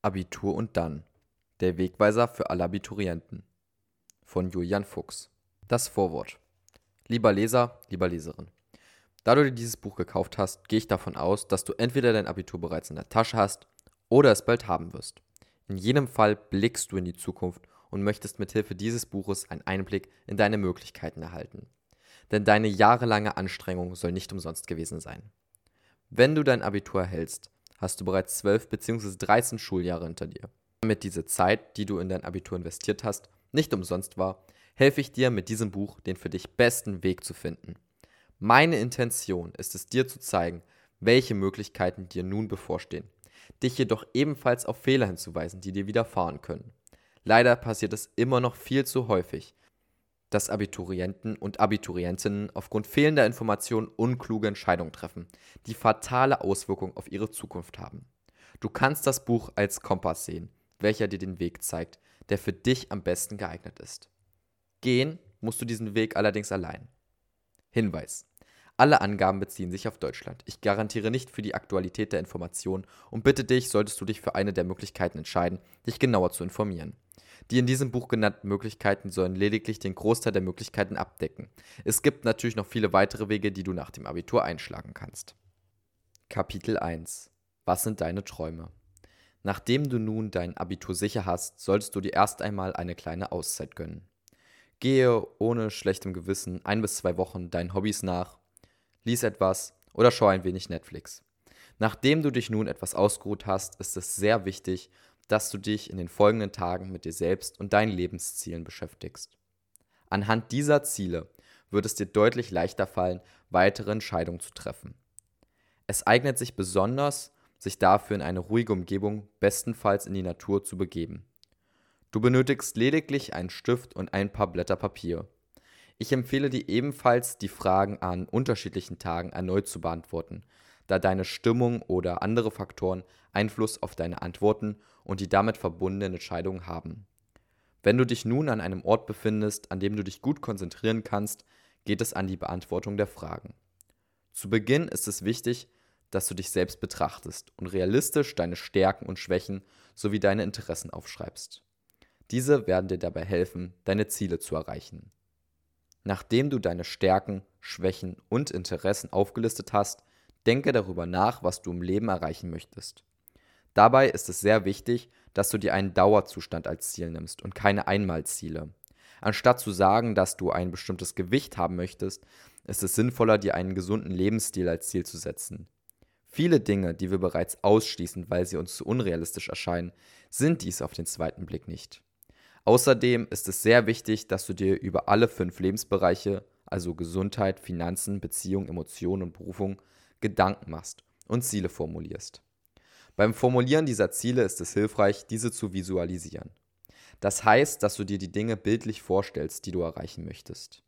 Abitur und dann. Der Wegweiser für alle Abiturienten. Von Julian Fuchs. Das Vorwort. Lieber Leser, lieber Leserin. Da du dir dieses Buch gekauft hast, gehe ich davon aus, dass du entweder dein Abitur bereits in der Tasche hast oder es bald haben wirst. In jedem Fall blickst du in die Zukunft und möchtest mithilfe dieses Buches einen Einblick in deine Möglichkeiten erhalten. Denn deine jahrelange Anstrengung soll nicht umsonst gewesen sein. Wenn du dein Abitur erhältst, hast du bereits 12 bzw. 13 Schuljahre hinter dir. Damit diese Zeit, die du in dein Abitur investiert hast, nicht umsonst war, helfe ich dir mit diesem Buch den für dich besten Weg zu finden. Meine Intention ist es dir zu zeigen, welche Möglichkeiten dir nun bevorstehen, dich jedoch ebenfalls auf Fehler hinzuweisen, die dir widerfahren können. Leider passiert es immer noch viel zu häufig, dass Abiturienten und Abiturientinnen aufgrund fehlender Informationen unkluge Entscheidungen treffen, die fatale Auswirkungen auf ihre Zukunft haben. Du kannst das Buch als Kompass sehen, welcher dir den Weg zeigt, der für dich am besten geeignet ist. Gehen musst du diesen Weg allerdings allein. Hinweis. Alle Angaben beziehen sich auf Deutschland. Ich garantiere nicht für die Aktualität der Information und bitte dich, solltest du dich für eine der Möglichkeiten entscheiden, dich genauer zu informieren. Die in diesem Buch genannten Möglichkeiten sollen lediglich den Großteil der Möglichkeiten abdecken. Es gibt natürlich noch viele weitere Wege, die du nach dem Abitur einschlagen kannst. Kapitel 1 Was sind deine Träume? Nachdem du nun dein Abitur sicher hast, solltest du dir erst einmal eine kleine Auszeit gönnen. Gehe ohne schlechtem Gewissen ein bis zwei Wochen deinen Hobbys nach, lies etwas oder schau ein wenig Netflix. Nachdem du dich nun etwas ausgeruht hast, ist es sehr wichtig, dass du dich in den folgenden Tagen mit dir selbst und deinen Lebenszielen beschäftigst. Anhand dieser Ziele wird es dir deutlich leichter fallen, weitere Entscheidungen zu treffen. Es eignet sich besonders, sich dafür in eine ruhige Umgebung, bestenfalls in die Natur, zu begeben. Du benötigst lediglich einen Stift und ein paar Blätter Papier. Ich empfehle dir ebenfalls, die Fragen an unterschiedlichen Tagen erneut zu beantworten, da deine Stimmung oder andere Faktoren Einfluss auf deine Antworten und die damit verbundenen Entscheidungen haben. Wenn du dich nun an einem Ort befindest, an dem du dich gut konzentrieren kannst, geht es an die Beantwortung der Fragen. Zu Beginn ist es wichtig, dass du dich selbst betrachtest und realistisch deine Stärken und Schwächen sowie deine Interessen aufschreibst. Diese werden dir dabei helfen, deine Ziele zu erreichen. Nachdem du deine Stärken, Schwächen und Interessen aufgelistet hast, denke darüber nach, was du im Leben erreichen möchtest. Dabei ist es sehr wichtig, dass du dir einen Dauerzustand als Ziel nimmst und keine Einmalziele. Anstatt zu sagen, dass du ein bestimmtes Gewicht haben möchtest, ist es sinnvoller, dir einen gesunden Lebensstil als Ziel zu setzen. Viele Dinge, die wir bereits ausschließen, weil sie uns zu unrealistisch erscheinen, sind dies auf den zweiten Blick nicht. Außerdem ist es sehr wichtig, dass du dir über alle fünf Lebensbereiche, also Gesundheit, Finanzen, Beziehung, Emotionen und Berufung, Gedanken machst und Ziele formulierst. Beim Formulieren dieser Ziele ist es hilfreich, diese zu visualisieren. Das heißt, dass du dir die Dinge bildlich vorstellst, die du erreichen möchtest.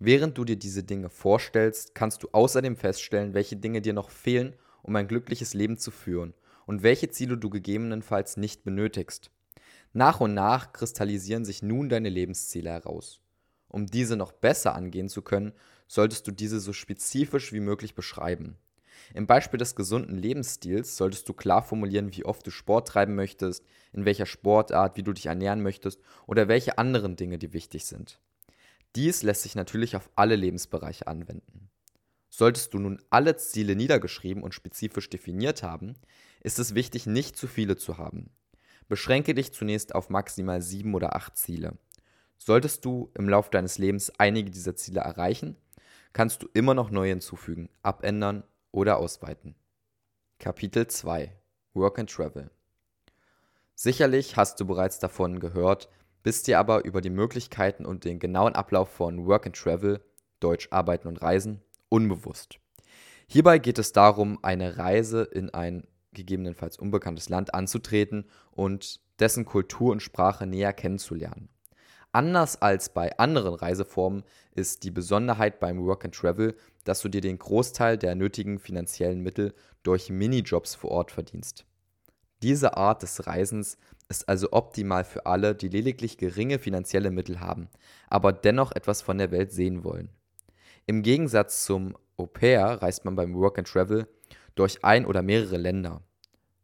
Während du dir diese Dinge vorstellst, kannst du außerdem feststellen, welche Dinge dir noch fehlen, um ein glückliches Leben zu führen und welche Ziele du gegebenenfalls nicht benötigst. Nach und nach kristallisieren sich nun deine Lebensziele heraus. Um diese noch besser angehen zu können, solltest du diese so spezifisch wie möglich beschreiben. Im Beispiel des gesunden Lebensstils solltest du klar formulieren, wie oft du Sport treiben möchtest, in welcher Sportart, wie du dich ernähren möchtest oder welche anderen Dinge dir wichtig sind. Dies lässt sich natürlich auf alle Lebensbereiche anwenden. Solltest du nun alle Ziele niedergeschrieben und spezifisch definiert haben, ist es wichtig, nicht zu viele zu haben. Beschränke dich zunächst auf maximal sieben oder acht Ziele. Solltest du im Laufe deines Lebens einige dieser Ziele erreichen, kannst du immer noch neue hinzufügen, abändern oder ausweiten. Kapitel 2 Work and Travel Sicherlich hast du bereits davon gehört, bist dir aber über die Möglichkeiten und den genauen Ablauf von Work and Travel, Deutsch Arbeiten und Reisen, unbewusst. Hierbei geht es darum, eine Reise in ein gegebenenfalls unbekanntes Land anzutreten und dessen Kultur und Sprache näher kennenzulernen. Anders als bei anderen Reiseformen ist die Besonderheit beim Work and Travel, dass du dir den Großteil der nötigen finanziellen Mittel durch Minijobs vor Ort verdienst. Diese Art des Reisens ist also optimal für alle, die lediglich geringe finanzielle Mittel haben, aber dennoch etwas von der Welt sehen wollen. Im Gegensatz zum Au pair reist man beim Work and Travel durch ein oder mehrere Länder.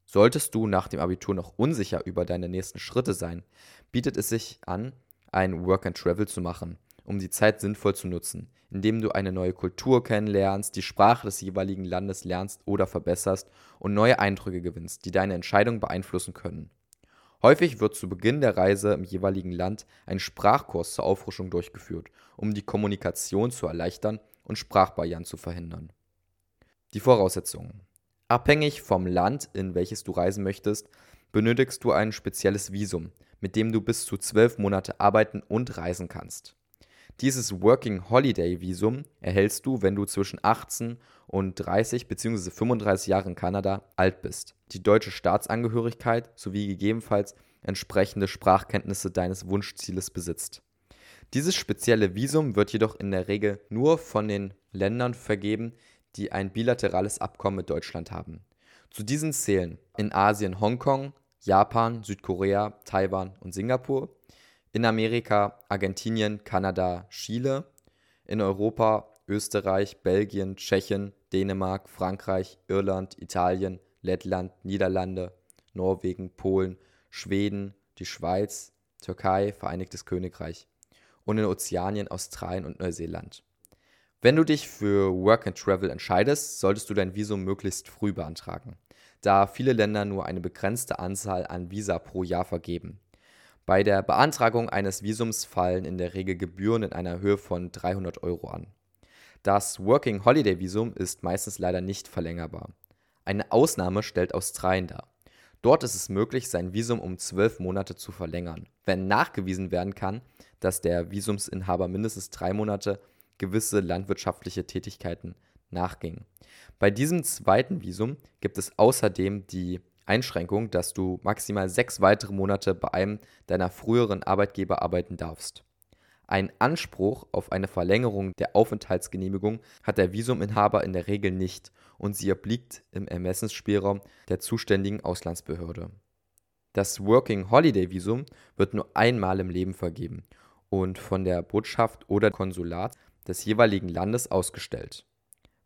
Solltest du nach dem Abitur noch unsicher über deine nächsten Schritte sein, bietet es sich an, ein Work and Travel zu machen, um die Zeit sinnvoll zu nutzen, indem du eine neue Kultur kennenlernst, die Sprache des jeweiligen Landes lernst oder verbesserst und neue Eindrücke gewinnst, die deine Entscheidung beeinflussen können. Häufig wird zu Beginn der Reise im jeweiligen Land ein Sprachkurs zur Auffrischung durchgeführt, um die Kommunikation zu erleichtern und Sprachbarrieren zu verhindern. Die Voraussetzungen. Abhängig vom Land, in welches du reisen möchtest, benötigst du ein spezielles Visum, mit dem du bis zu zwölf Monate arbeiten und reisen kannst. Dieses Working Holiday Visum erhältst du, wenn du zwischen 18 und 30 bzw. 35 Jahre in Kanada alt bist, die deutsche Staatsangehörigkeit sowie gegebenenfalls entsprechende Sprachkenntnisse deines Wunschzieles besitzt. Dieses spezielle Visum wird jedoch in der Regel nur von den Ländern vergeben, die ein bilaterales Abkommen mit Deutschland haben. Zu diesen zählen in Asien Hongkong, Japan, Südkorea, Taiwan und Singapur, in Amerika Argentinien, Kanada, Chile, in Europa Österreich, Belgien, Tschechien, Dänemark, Frankreich, Irland, Italien, Lettland, Niederlande, Norwegen, Polen, Schweden, die Schweiz, Türkei, Vereinigtes Königreich und in Ozeanien, Australien und Neuseeland. Wenn du dich für Work and Travel entscheidest, solltest du dein Visum möglichst früh beantragen, da viele Länder nur eine begrenzte Anzahl an Visa pro Jahr vergeben. Bei der Beantragung eines Visums fallen in der Regel Gebühren in einer Höhe von 300 Euro an. Das Working Holiday Visum ist meistens leider nicht verlängerbar. Eine Ausnahme stellt Australien dar. Dort ist es möglich, sein Visum um zwölf Monate zu verlängern, wenn nachgewiesen werden kann, dass der Visumsinhaber mindestens drei Monate gewisse landwirtschaftliche Tätigkeiten nachging. Bei diesem zweiten Visum gibt es außerdem die Einschränkung, dass du maximal sechs weitere Monate bei einem deiner früheren Arbeitgeber arbeiten darfst. Ein Anspruch auf eine Verlängerung der Aufenthaltsgenehmigung hat der Visuminhaber in der Regel nicht und sie obliegt im Ermessensspielraum der zuständigen Auslandsbehörde. Das Working Holiday Visum wird nur einmal im Leben vergeben und von der Botschaft oder Konsulat des jeweiligen Landes ausgestellt.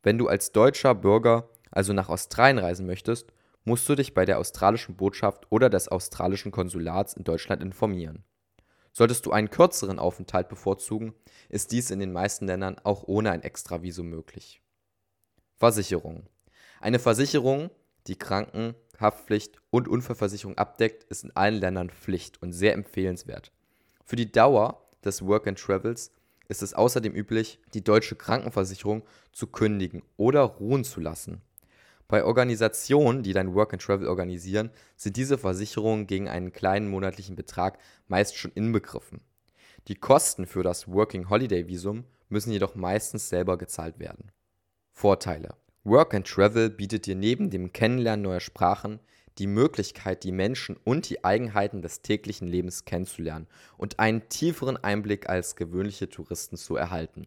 Wenn du als deutscher Bürger also nach Australien reisen möchtest, musst du dich bei der australischen Botschaft oder des australischen Konsulats in Deutschland informieren. Solltest du einen kürzeren Aufenthalt bevorzugen, ist dies in den meisten Ländern auch ohne ein Extravisum möglich. Versicherung. Eine Versicherung, die Kranken, Haftpflicht und Unfallversicherung abdeckt, ist in allen Ländern Pflicht und sehr empfehlenswert. Für die Dauer des Work and Travels ist es außerdem üblich, die deutsche Krankenversicherung zu kündigen oder ruhen zu lassen. Bei Organisationen, die dein Work and Travel organisieren, sind diese Versicherungen gegen einen kleinen monatlichen Betrag meist schon inbegriffen. Die Kosten für das Working Holiday Visum müssen jedoch meistens selber gezahlt werden. Vorteile Work and Travel bietet dir neben dem Kennenlernen neuer Sprachen die Möglichkeit, die Menschen und die Eigenheiten des täglichen Lebens kennenzulernen und einen tieferen Einblick als gewöhnliche Touristen zu erhalten.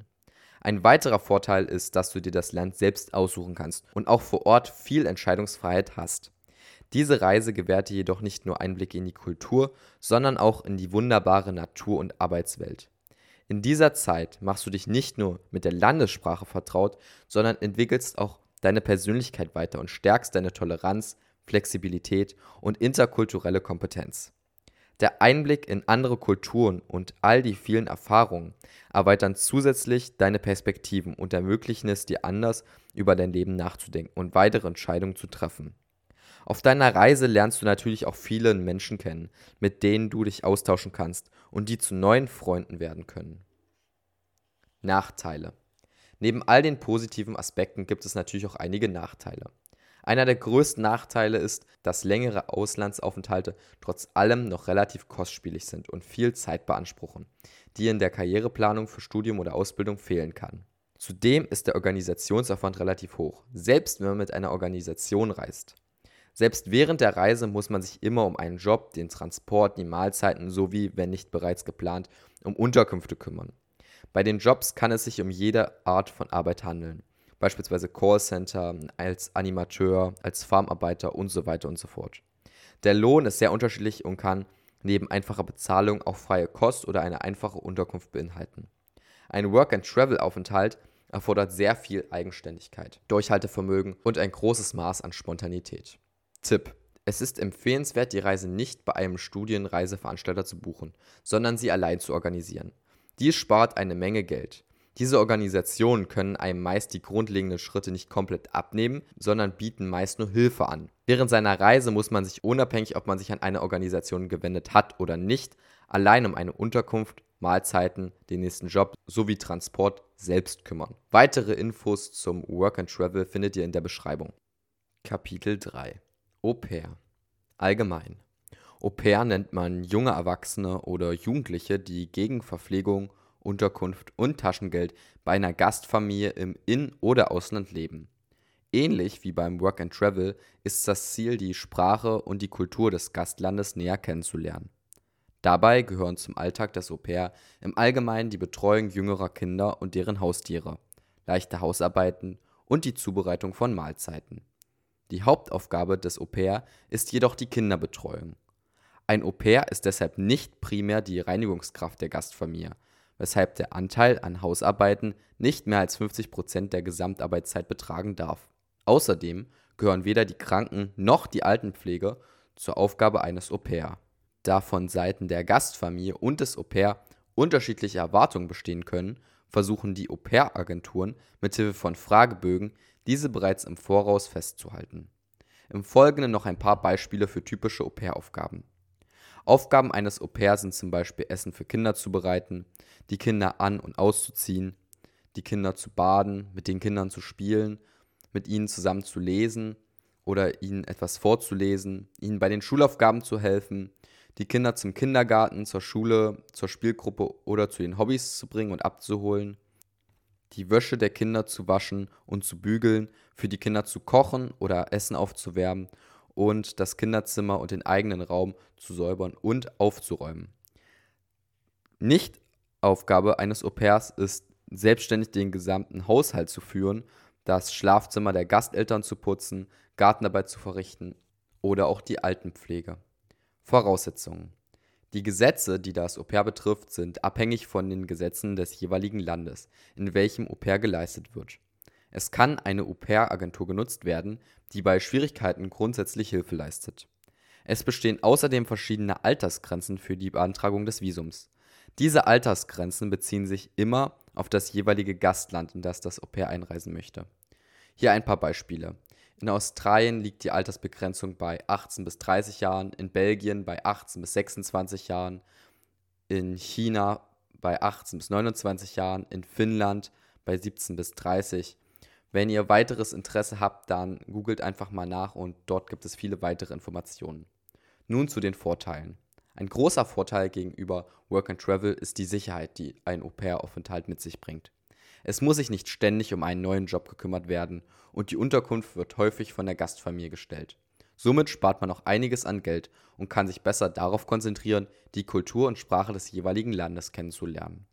Ein weiterer Vorteil ist, dass du dir das Land selbst aussuchen kannst und auch vor Ort viel Entscheidungsfreiheit hast. Diese Reise gewährt dir jedoch nicht nur Einblicke in die Kultur, sondern auch in die wunderbare Natur- und Arbeitswelt. In dieser Zeit machst du dich nicht nur mit der Landessprache vertraut, sondern entwickelst auch deine Persönlichkeit weiter und stärkst deine Toleranz, Flexibilität und interkulturelle Kompetenz. Der Einblick in andere Kulturen und all die vielen Erfahrungen erweitern zusätzlich deine Perspektiven und ermöglichen es dir anders über dein Leben nachzudenken und weitere Entscheidungen zu treffen. Auf deiner Reise lernst du natürlich auch viele Menschen kennen, mit denen du dich austauschen kannst und die zu neuen Freunden werden können. Nachteile. Neben all den positiven Aspekten gibt es natürlich auch einige Nachteile. Einer der größten Nachteile ist, dass längere Auslandsaufenthalte trotz allem noch relativ kostspielig sind und viel Zeit beanspruchen, die in der Karriereplanung für Studium oder Ausbildung fehlen kann. Zudem ist der Organisationsaufwand relativ hoch, selbst wenn man mit einer Organisation reist. Selbst während der Reise muss man sich immer um einen Job, den Transport, die Mahlzeiten sowie, wenn nicht bereits geplant, um Unterkünfte kümmern. Bei den Jobs kann es sich um jede Art von Arbeit handeln beispielsweise Callcenter, als Animateur, als Farmarbeiter und so weiter und so fort. Der Lohn ist sehr unterschiedlich und kann neben einfacher Bezahlung auch freie Kost oder eine einfache Unterkunft beinhalten. Ein Work-and-Travel-Aufenthalt erfordert sehr viel Eigenständigkeit, Durchhaltevermögen und ein großes Maß an Spontanität. Tipp: Es ist empfehlenswert, die Reise nicht bei einem Studienreiseveranstalter zu buchen, sondern sie allein zu organisieren. Dies spart eine Menge Geld. Diese Organisationen können einem meist die grundlegenden Schritte nicht komplett abnehmen, sondern bieten meist nur Hilfe an. Während seiner Reise muss man sich unabhängig, ob man sich an eine Organisation gewendet hat oder nicht, allein um eine Unterkunft, Mahlzeiten, den nächsten Job sowie Transport selbst kümmern. Weitere Infos zum Work and Travel findet ihr in der Beschreibung. Kapitel 3 Au pair Allgemein Au pair nennt man junge Erwachsene oder Jugendliche, die gegen Verpflegung Unterkunft und Taschengeld bei einer Gastfamilie im In- oder Ausland leben. Ähnlich wie beim Work and Travel ist das Ziel, die Sprache und die Kultur des Gastlandes näher kennenzulernen. Dabei gehören zum Alltag des Au pair im Allgemeinen die Betreuung jüngerer Kinder und deren Haustiere, leichte Hausarbeiten und die Zubereitung von Mahlzeiten. Die Hauptaufgabe des Au pair ist jedoch die Kinderbetreuung. Ein Au pair ist deshalb nicht primär die Reinigungskraft der Gastfamilie, weshalb der Anteil an Hausarbeiten nicht mehr als 50 Prozent der Gesamtarbeitszeit betragen darf. Außerdem gehören weder die Kranken- noch die Altenpflege zur Aufgabe eines Au pair. Da von Seiten der Gastfamilie und des Au pair unterschiedliche Erwartungen bestehen können, versuchen die Au pair-Agenturen mithilfe von Fragebögen diese bereits im Voraus festzuhalten. Im Folgenden noch ein paar Beispiele für typische Au pair-Aufgaben. Aufgaben eines Au pair sind zum Beispiel Essen für Kinder zu bereiten, die Kinder an- und auszuziehen, die Kinder zu baden, mit den Kindern zu spielen, mit ihnen zusammen zu lesen oder ihnen etwas vorzulesen, ihnen bei den Schulaufgaben zu helfen, die Kinder zum Kindergarten, zur Schule, zur Spielgruppe oder zu den Hobbys zu bringen und abzuholen, die Wäsche der Kinder zu waschen und zu bügeln, für die Kinder zu kochen oder Essen aufzuwärmen und das Kinderzimmer und den eigenen Raum zu säubern und aufzuräumen. Nicht Aufgabe eines Au-pairs ist, selbstständig den gesamten Haushalt zu führen, das Schlafzimmer der Gasteltern zu putzen, Gartenarbeit zu verrichten oder auch die Altenpflege. Voraussetzungen. Die Gesetze, die das Au-pair betrifft, sind abhängig von den Gesetzen des jeweiligen Landes, in welchem Au-pair geleistet wird. Es kann eine Au-pair-Agentur genutzt werden, die bei Schwierigkeiten grundsätzlich Hilfe leistet. Es bestehen außerdem verschiedene Altersgrenzen für die Beantragung des Visums. Diese Altersgrenzen beziehen sich immer auf das jeweilige Gastland, in das das Au-pair einreisen möchte. Hier ein paar Beispiele. In Australien liegt die Altersbegrenzung bei 18 bis 30 Jahren, in Belgien bei 18 bis 26 Jahren, in China bei 18 bis 29 Jahren, in Finnland bei 17 bis 30 Jahren. Wenn ihr weiteres Interesse habt, dann googelt einfach mal nach und dort gibt es viele weitere Informationen. Nun zu den Vorteilen. Ein großer Vorteil gegenüber Work and Travel ist die Sicherheit, die ein Au-pair-Aufenthalt mit sich bringt. Es muss sich nicht ständig um einen neuen Job gekümmert werden und die Unterkunft wird häufig von der Gastfamilie gestellt. Somit spart man auch einiges an Geld und kann sich besser darauf konzentrieren, die Kultur und Sprache des jeweiligen Landes kennenzulernen.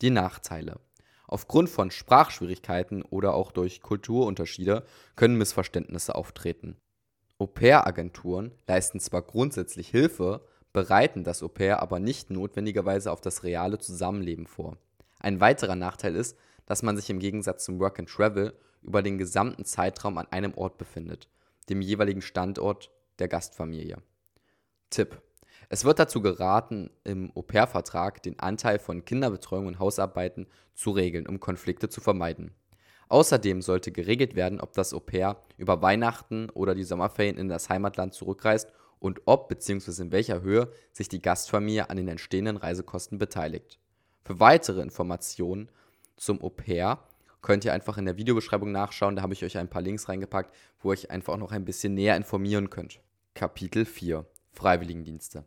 Die Nachteile. Aufgrund von Sprachschwierigkeiten oder auch durch Kulturunterschiede können Missverständnisse auftreten. Au-pair-Agenturen leisten zwar grundsätzlich Hilfe, bereiten das Au-pair aber nicht notwendigerweise auf das reale Zusammenleben vor. Ein weiterer Nachteil ist, dass man sich im Gegensatz zum Work and Travel über den gesamten Zeitraum an einem Ort befindet, dem jeweiligen Standort der Gastfamilie. Tipp: es wird dazu geraten, im Au-pair-Vertrag den Anteil von Kinderbetreuung und Hausarbeiten zu regeln, um Konflikte zu vermeiden. Außerdem sollte geregelt werden, ob das Au-pair über Weihnachten oder die Sommerferien in das Heimatland zurückreist und ob bzw. in welcher Höhe sich die Gastfamilie an den entstehenden Reisekosten beteiligt. Für weitere Informationen zum Au-pair könnt ihr einfach in der Videobeschreibung nachschauen, da habe ich euch ein paar Links reingepackt, wo ihr euch einfach noch ein bisschen näher informieren könnt. Kapitel 4 Freiwilligendienste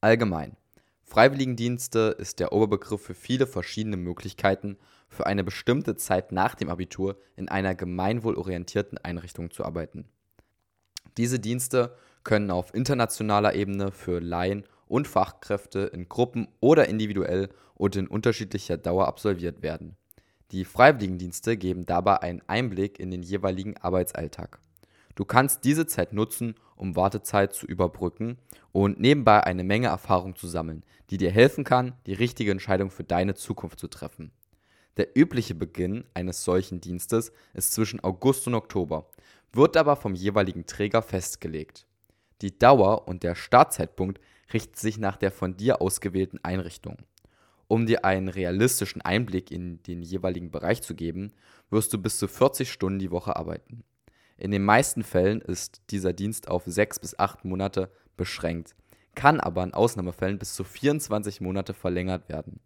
Allgemein. Freiwilligendienste ist der Oberbegriff für viele verschiedene Möglichkeiten, für eine bestimmte Zeit nach dem Abitur in einer gemeinwohlorientierten Einrichtung zu arbeiten. Diese Dienste können auf internationaler Ebene für Laien und Fachkräfte in Gruppen oder individuell und in unterschiedlicher Dauer absolviert werden. Die Freiwilligendienste geben dabei einen Einblick in den jeweiligen Arbeitsalltag. Du kannst diese Zeit nutzen, um Wartezeit zu überbrücken und nebenbei eine Menge Erfahrung zu sammeln, die dir helfen kann, die richtige Entscheidung für deine Zukunft zu treffen. Der übliche Beginn eines solchen Dienstes ist zwischen August und Oktober, wird aber vom jeweiligen Träger festgelegt. Die Dauer und der Startzeitpunkt richten sich nach der von dir ausgewählten Einrichtung. Um dir einen realistischen Einblick in den jeweiligen Bereich zu geben, wirst du bis zu 40 Stunden die Woche arbeiten. In den meisten Fällen ist dieser Dienst auf 6 bis 8 Monate beschränkt, kann aber in Ausnahmefällen bis zu 24 Monate verlängert werden.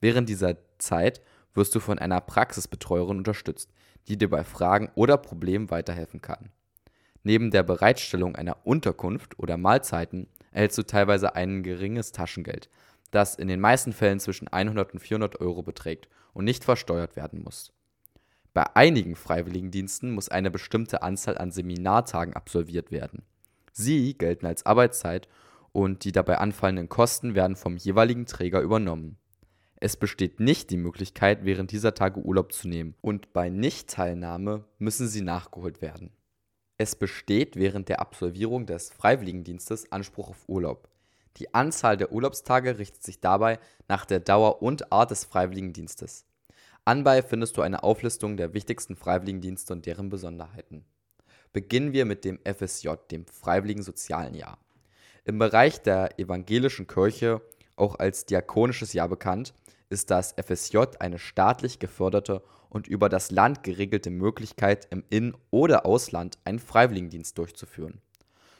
Während dieser Zeit wirst du von einer Praxisbetreuerin unterstützt, die dir bei Fragen oder Problemen weiterhelfen kann. Neben der Bereitstellung einer Unterkunft oder Mahlzeiten erhältst du teilweise ein geringes Taschengeld, das in den meisten Fällen zwischen 100 und 400 Euro beträgt und nicht versteuert werden muss. Bei einigen Freiwilligendiensten muss eine bestimmte Anzahl an Seminartagen absolviert werden. Sie gelten als Arbeitszeit und die dabei anfallenden Kosten werden vom jeweiligen Träger übernommen. Es besteht nicht die Möglichkeit, während dieser Tage Urlaub zu nehmen und bei Nichtteilnahme müssen sie nachgeholt werden. Es besteht während der Absolvierung des Freiwilligendienstes Anspruch auf Urlaub. Die Anzahl der Urlaubstage richtet sich dabei nach der Dauer und Art des Freiwilligendienstes. Anbei findest du eine Auflistung der wichtigsten Freiwilligendienste und deren Besonderheiten. Beginnen wir mit dem FSJ, dem Freiwilligen Sozialen Jahr. Im Bereich der evangelischen Kirche, auch als diakonisches Jahr bekannt, ist das FSJ eine staatlich geförderte und über das Land geregelte Möglichkeit, im In- oder Ausland einen Freiwilligendienst durchzuführen.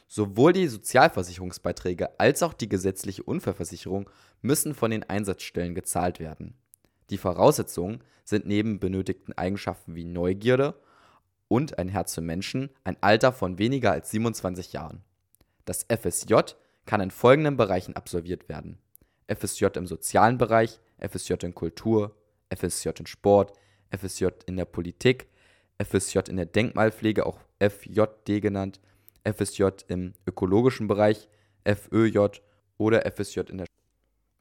Sowohl die Sozialversicherungsbeiträge als auch die gesetzliche Unfallversicherung müssen von den Einsatzstellen gezahlt werden. Die Voraussetzungen sind neben benötigten Eigenschaften wie Neugierde und ein Herz für Menschen ein Alter von weniger als 27 Jahren. Das FSJ kann in folgenden Bereichen absolviert werden: FSJ im sozialen Bereich, FSJ in Kultur, FSJ in Sport, FSJ in der Politik, FSJ in der Denkmalpflege, auch FJD genannt, FSJ im ökologischen Bereich, FÖJ oder FSJ in der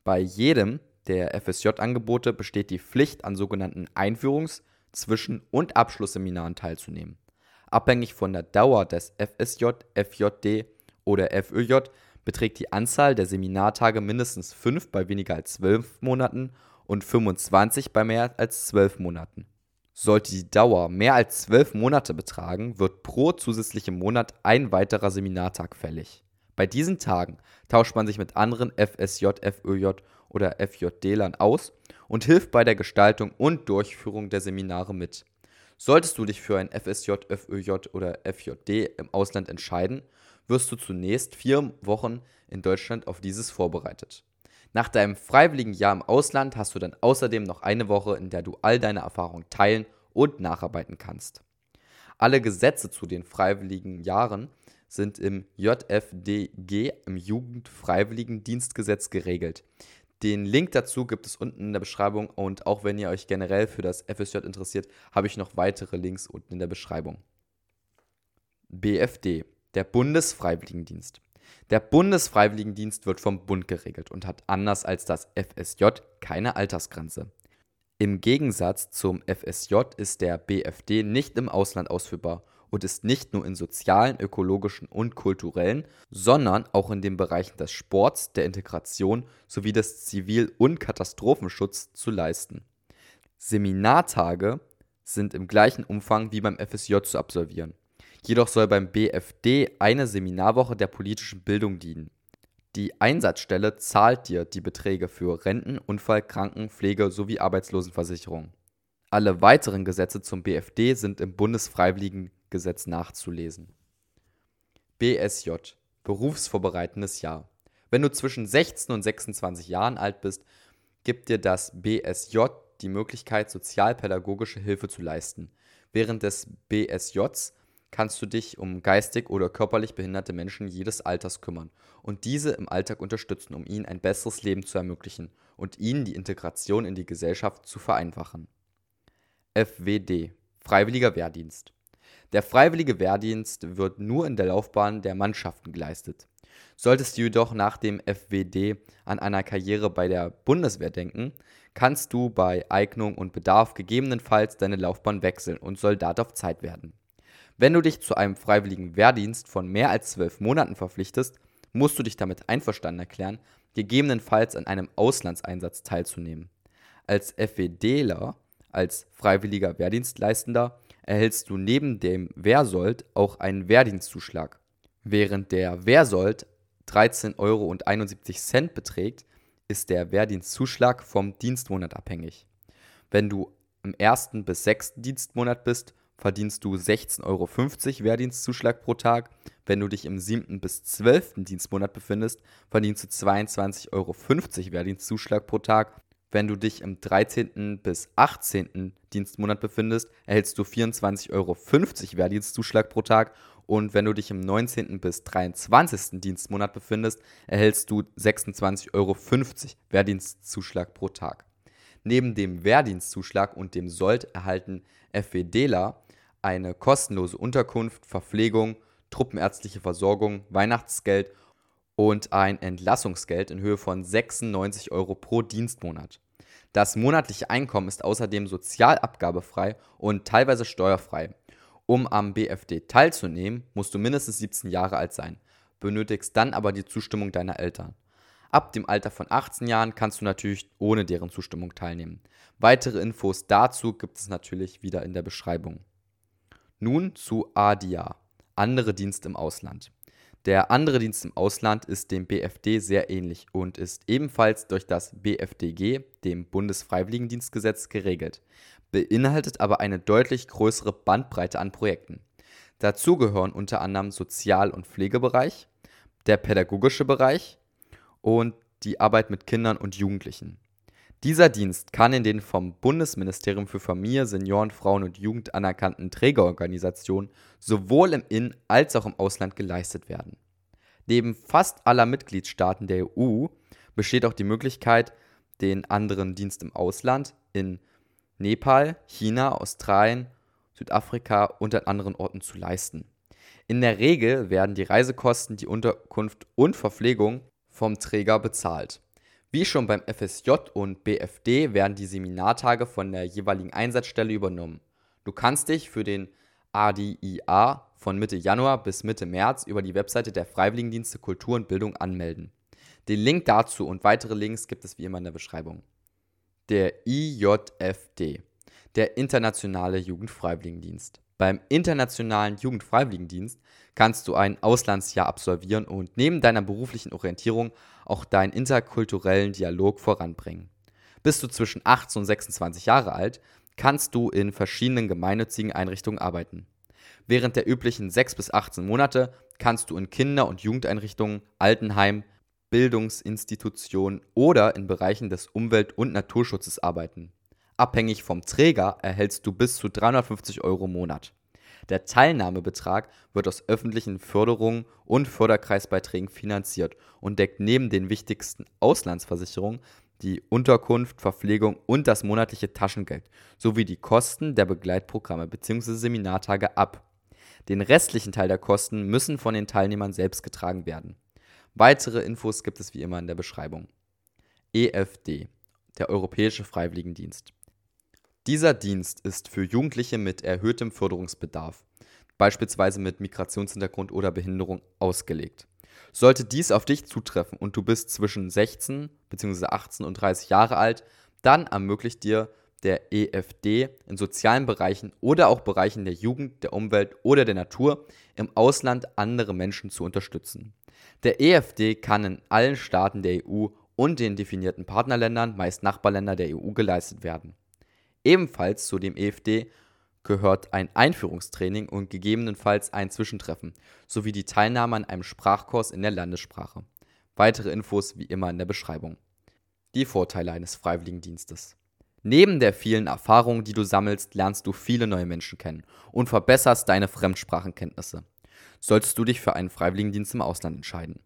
Bei jedem der FSJ-Angebote besteht die Pflicht, an sogenannten Einführungs-, Zwischen- und Abschlussseminaren teilzunehmen. Abhängig von der Dauer des FSJ, FJD oder FÖJ beträgt die Anzahl der Seminartage mindestens 5 bei weniger als 12 Monaten und 25 bei mehr als 12 Monaten. Sollte die Dauer mehr als 12 Monate betragen, wird pro zusätzlichem Monat ein weiterer Seminartag fällig. Bei diesen Tagen tauscht man sich mit anderen FSJ, FÖJ oder FJD-Lern aus und hilft bei der Gestaltung und Durchführung der Seminare mit. Solltest du dich für ein FSJ, FÖJ oder FJD im Ausland entscheiden, wirst du zunächst vier Wochen in Deutschland auf dieses vorbereitet. Nach deinem freiwilligen Jahr im Ausland hast du dann außerdem noch eine Woche, in der du all deine Erfahrungen teilen und nacharbeiten kannst. Alle Gesetze zu den freiwilligen Jahren sind im JFDG, im Jugendfreiwilligendienstgesetz, geregelt. Den Link dazu gibt es unten in der Beschreibung und auch wenn ihr euch generell für das FSJ interessiert, habe ich noch weitere Links unten in der Beschreibung. BFD, der Bundesfreiwilligendienst. Der Bundesfreiwilligendienst wird vom Bund geregelt und hat anders als das FSJ keine Altersgrenze. Im Gegensatz zum FSJ ist der BFD nicht im Ausland ausführbar und ist nicht nur in sozialen, ökologischen und kulturellen, sondern auch in den Bereichen des Sports, der Integration sowie des Zivil- und Katastrophenschutzes zu leisten. Seminartage sind im gleichen Umfang wie beim FSJ zu absolvieren. Jedoch soll beim BFD eine Seminarwoche der politischen Bildung dienen. Die Einsatzstelle zahlt dir die Beträge für Renten, Unfall, Kranken, Pflege sowie Arbeitslosenversicherung. Alle weiteren Gesetze zum BFD sind im Bundesfreiwilligengesetz nachzulesen. BSJ Berufsvorbereitendes Jahr. Wenn du zwischen 16 und 26 Jahren alt bist, gibt dir das BSJ die Möglichkeit, sozialpädagogische Hilfe zu leisten. Während des BSJs kannst du dich um geistig oder körperlich behinderte Menschen jedes Alters kümmern und diese im Alltag unterstützen, um ihnen ein besseres Leben zu ermöglichen und ihnen die Integration in die Gesellschaft zu vereinfachen. FWD Freiwilliger Wehrdienst. Der freiwillige Wehrdienst wird nur in der Laufbahn der Mannschaften geleistet. Solltest du jedoch nach dem FWD an einer Karriere bei der Bundeswehr denken, kannst du bei Eignung und Bedarf gegebenenfalls deine Laufbahn wechseln und Soldat auf Zeit werden. Wenn du dich zu einem freiwilligen Wehrdienst von mehr als zwölf Monaten verpflichtest, musst du dich damit einverstanden erklären, gegebenenfalls an einem Auslandseinsatz teilzunehmen. Als FWDler als freiwilliger Wehrdienstleistender erhältst du neben dem Wehrsold auch einen Wehrdienstzuschlag. Während der Wehrsold 13,71 Euro beträgt, ist der Wehrdienstzuschlag vom Dienstmonat abhängig. Wenn du im ersten bis sechsten Dienstmonat bist, verdienst du 16,50 Euro Wehrdienstzuschlag pro Tag. Wenn du dich im siebten bis zwölften Dienstmonat befindest, verdienst du 22,50 Euro Wehrdienstzuschlag pro Tag. Wenn du dich im 13. bis 18. Dienstmonat befindest, erhältst du 24,50 Euro Wehrdienstzuschlag pro Tag. Und wenn du dich im 19. bis 23. Dienstmonat befindest, erhältst du 26,50 Euro Wehrdienstzuschlag pro Tag. Neben dem Wehrdienstzuschlag und dem Sold erhalten FWDler eine kostenlose Unterkunft, Verpflegung, truppenärztliche Versorgung, Weihnachtsgeld und ein Entlassungsgeld in Höhe von 96 Euro pro Dienstmonat. Das monatliche Einkommen ist außerdem sozialabgabefrei und teilweise steuerfrei. Um am BFD teilzunehmen, musst du mindestens 17 Jahre alt sein, benötigst dann aber die Zustimmung deiner Eltern. Ab dem Alter von 18 Jahren kannst du natürlich ohne deren Zustimmung teilnehmen. Weitere Infos dazu gibt es natürlich wieder in der Beschreibung. Nun zu ADIA, andere Dienst im Ausland. Der andere Dienst im Ausland ist dem BFD sehr ähnlich und ist ebenfalls durch das BFDG, dem Bundesfreiwilligendienstgesetz, geregelt, beinhaltet aber eine deutlich größere Bandbreite an Projekten. Dazu gehören unter anderem Sozial- und Pflegebereich, der pädagogische Bereich und die Arbeit mit Kindern und Jugendlichen. Dieser Dienst kann in den vom Bundesministerium für Familie, Senioren, Frauen und Jugend anerkannten Trägerorganisationen sowohl im In- als auch im Ausland geleistet werden. Neben fast aller Mitgliedstaaten der EU besteht auch die Möglichkeit, den anderen Dienst im Ausland in Nepal, China, Australien, Südafrika und an anderen Orten zu leisten. In der Regel werden die Reisekosten, die Unterkunft und Verpflegung vom Träger bezahlt. Wie schon beim FSJ und BFD werden die Seminartage von der jeweiligen Einsatzstelle übernommen. Du kannst dich für den ADIA von Mitte Januar bis Mitte März über die Webseite der Freiwilligendienste Kultur und Bildung anmelden. Den Link dazu und weitere Links gibt es wie immer in der Beschreibung. Der IJFD, der Internationale Jugendfreiwilligendienst. Beim Internationalen Jugendfreiwilligendienst kannst du ein Auslandsjahr absolvieren und neben deiner beruflichen Orientierung auch deinen interkulturellen Dialog voranbringen. Bist du zwischen 18 und 26 Jahre alt, kannst du in verschiedenen gemeinnützigen Einrichtungen arbeiten. Während der üblichen 6 bis 18 Monate kannst du in Kinder- und Jugendeinrichtungen, Altenheim, Bildungsinstitutionen oder in Bereichen des Umwelt- und Naturschutzes arbeiten. Abhängig vom Träger erhältst du bis zu 350 Euro im Monat. Der Teilnahmebetrag wird aus öffentlichen Förderungen und Förderkreisbeiträgen finanziert und deckt neben den wichtigsten Auslandsversicherungen die Unterkunft, Verpflegung und das monatliche Taschengeld sowie die Kosten der Begleitprogramme bzw. Seminartage ab. Den restlichen Teil der Kosten müssen von den Teilnehmern selbst getragen werden. Weitere Infos gibt es wie immer in der Beschreibung. EFD, der Europäische Freiwilligendienst. Dieser Dienst ist für Jugendliche mit erhöhtem Förderungsbedarf, beispielsweise mit Migrationshintergrund oder Behinderung, ausgelegt. Sollte dies auf dich zutreffen und du bist zwischen 16 bzw. 18 und 30 Jahre alt, dann ermöglicht dir der EFD in sozialen Bereichen oder auch Bereichen der Jugend, der Umwelt oder der Natur im Ausland andere Menschen zu unterstützen. Der EFD kann in allen Staaten der EU und den definierten Partnerländern, meist Nachbarländer der EU, geleistet werden. Ebenfalls zu dem EFD gehört ein Einführungstraining und gegebenenfalls ein Zwischentreffen sowie die Teilnahme an einem Sprachkurs in der Landessprache. Weitere Infos wie immer in der Beschreibung. Die Vorteile eines Freiwilligendienstes. Neben der vielen Erfahrung, die du sammelst, lernst du viele neue Menschen kennen und verbesserst deine Fremdsprachenkenntnisse. Solltest du dich für einen Freiwilligendienst im Ausland entscheiden.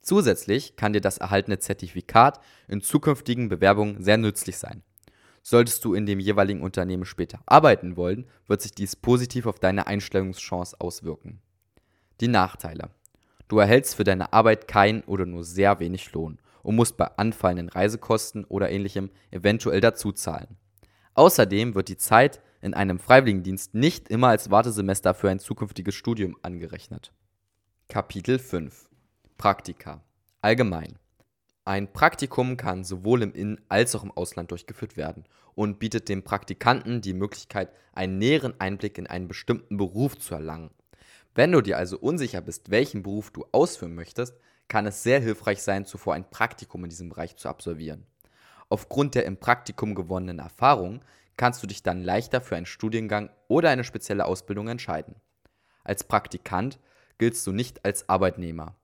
Zusätzlich kann dir das erhaltene Zertifikat in zukünftigen Bewerbungen sehr nützlich sein. Solltest du in dem jeweiligen Unternehmen später arbeiten wollen, wird sich dies positiv auf deine Einstellungschance auswirken. Die Nachteile. Du erhältst für deine Arbeit keinen oder nur sehr wenig Lohn und musst bei anfallenden Reisekosten oder ähnlichem eventuell dazu zahlen. Außerdem wird die Zeit in einem Freiwilligendienst nicht immer als Wartesemester für ein zukünftiges Studium angerechnet. Kapitel 5 Praktika Allgemein ein Praktikum kann sowohl im In- als auch im Ausland durchgeführt werden und bietet dem Praktikanten die Möglichkeit, einen näheren Einblick in einen bestimmten Beruf zu erlangen. Wenn du dir also unsicher bist, welchen Beruf du ausführen möchtest, kann es sehr hilfreich sein, zuvor ein Praktikum in diesem Bereich zu absolvieren. Aufgrund der im Praktikum gewonnenen Erfahrung kannst du dich dann leichter für einen Studiengang oder eine spezielle Ausbildung entscheiden. Als Praktikant giltst du nicht als Arbeitnehmer.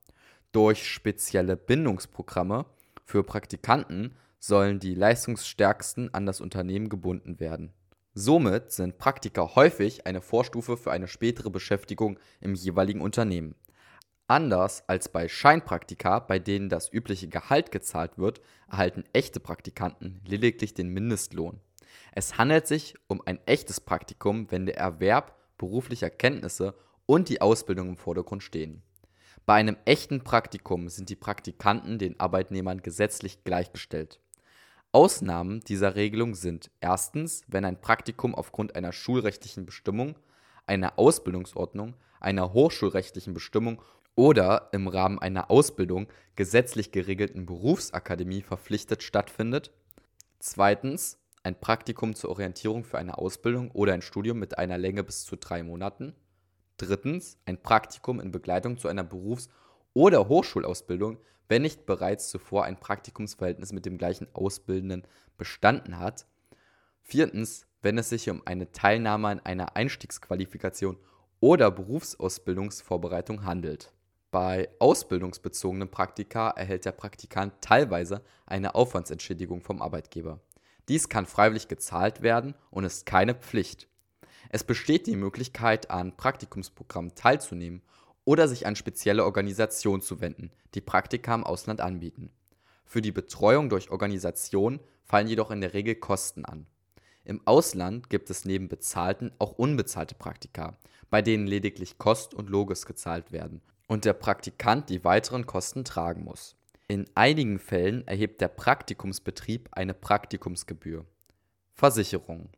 Durch spezielle Bindungsprogramme für Praktikanten sollen die leistungsstärksten an das Unternehmen gebunden werden. Somit sind Praktika häufig eine Vorstufe für eine spätere Beschäftigung im jeweiligen Unternehmen. Anders als bei Scheinpraktika, bei denen das übliche Gehalt gezahlt wird, erhalten echte Praktikanten lediglich den Mindestlohn. Es handelt sich um ein echtes Praktikum, wenn der Erwerb beruflicher Kenntnisse und die Ausbildung im Vordergrund stehen. Bei einem echten Praktikum sind die Praktikanten den Arbeitnehmern gesetzlich gleichgestellt. Ausnahmen dieser Regelung sind erstens, wenn ein Praktikum aufgrund einer schulrechtlichen Bestimmung, einer Ausbildungsordnung, einer hochschulrechtlichen Bestimmung oder im Rahmen einer Ausbildung gesetzlich geregelten Berufsakademie verpflichtet stattfindet. Zweitens, ein Praktikum zur Orientierung für eine Ausbildung oder ein Studium mit einer Länge bis zu drei Monaten. Drittens, ein Praktikum in Begleitung zu einer Berufs- oder Hochschulausbildung, wenn nicht bereits zuvor ein Praktikumsverhältnis mit dem gleichen Ausbildenden bestanden hat. Viertens, wenn es sich um eine Teilnahme an einer Einstiegsqualifikation oder Berufsausbildungsvorbereitung handelt. Bei ausbildungsbezogenen Praktika erhält der Praktikant teilweise eine Aufwandsentschädigung vom Arbeitgeber. Dies kann freiwillig gezahlt werden und ist keine Pflicht. Es besteht die Möglichkeit, an Praktikumsprogrammen teilzunehmen oder sich an spezielle Organisationen zu wenden, die Praktika im Ausland anbieten. Für die Betreuung durch Organisationen fallen jedoch in der Regel Kosten an. Im Ausland gibt es neben bezahlten auch unbezahlte Praktika, bei denen lediglich Kost und Logis gezahlt werden und der Praktikant die weiteren Kosten tragen muss. In einigen Fällen erhebt der Praktikumsbetrieb eine Praktikumsgebühr. Versicherung.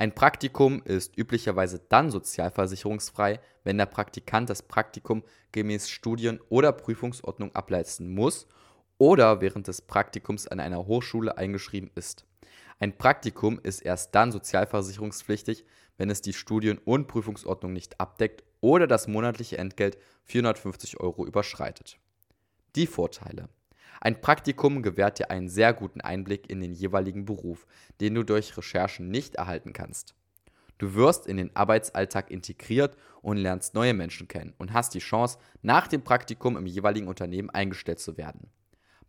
Ein Praktikum ist üblicherweise dann sozialversicherungsfrei, wenn der Praktikant das Praktikum gemäß Studien- oder Prüfungsordnung ableisten muss oder während des Praktikums an einer Hochschule eingeschrieben ist. Ein Praktikum ist erst dann sozialversicherungspflichtig, wenn es die Studien- und Prüfungsordnung nicht abdeckt oder das monatliche Entgelt 450 Euro überschreitet. Die Vorteile. Ein Praktikum gewährt dir einen sehr guten Einblick in den jeweiligen Beruf, den du durch Recherchen nicht erhalten kannst. Du wirst in den Arbeitsalltag integriert und lernst neue Menschen kennen und hast die Chance, nach dem Praktikum im jeweiligen Unternehmen eingestellt zu werden.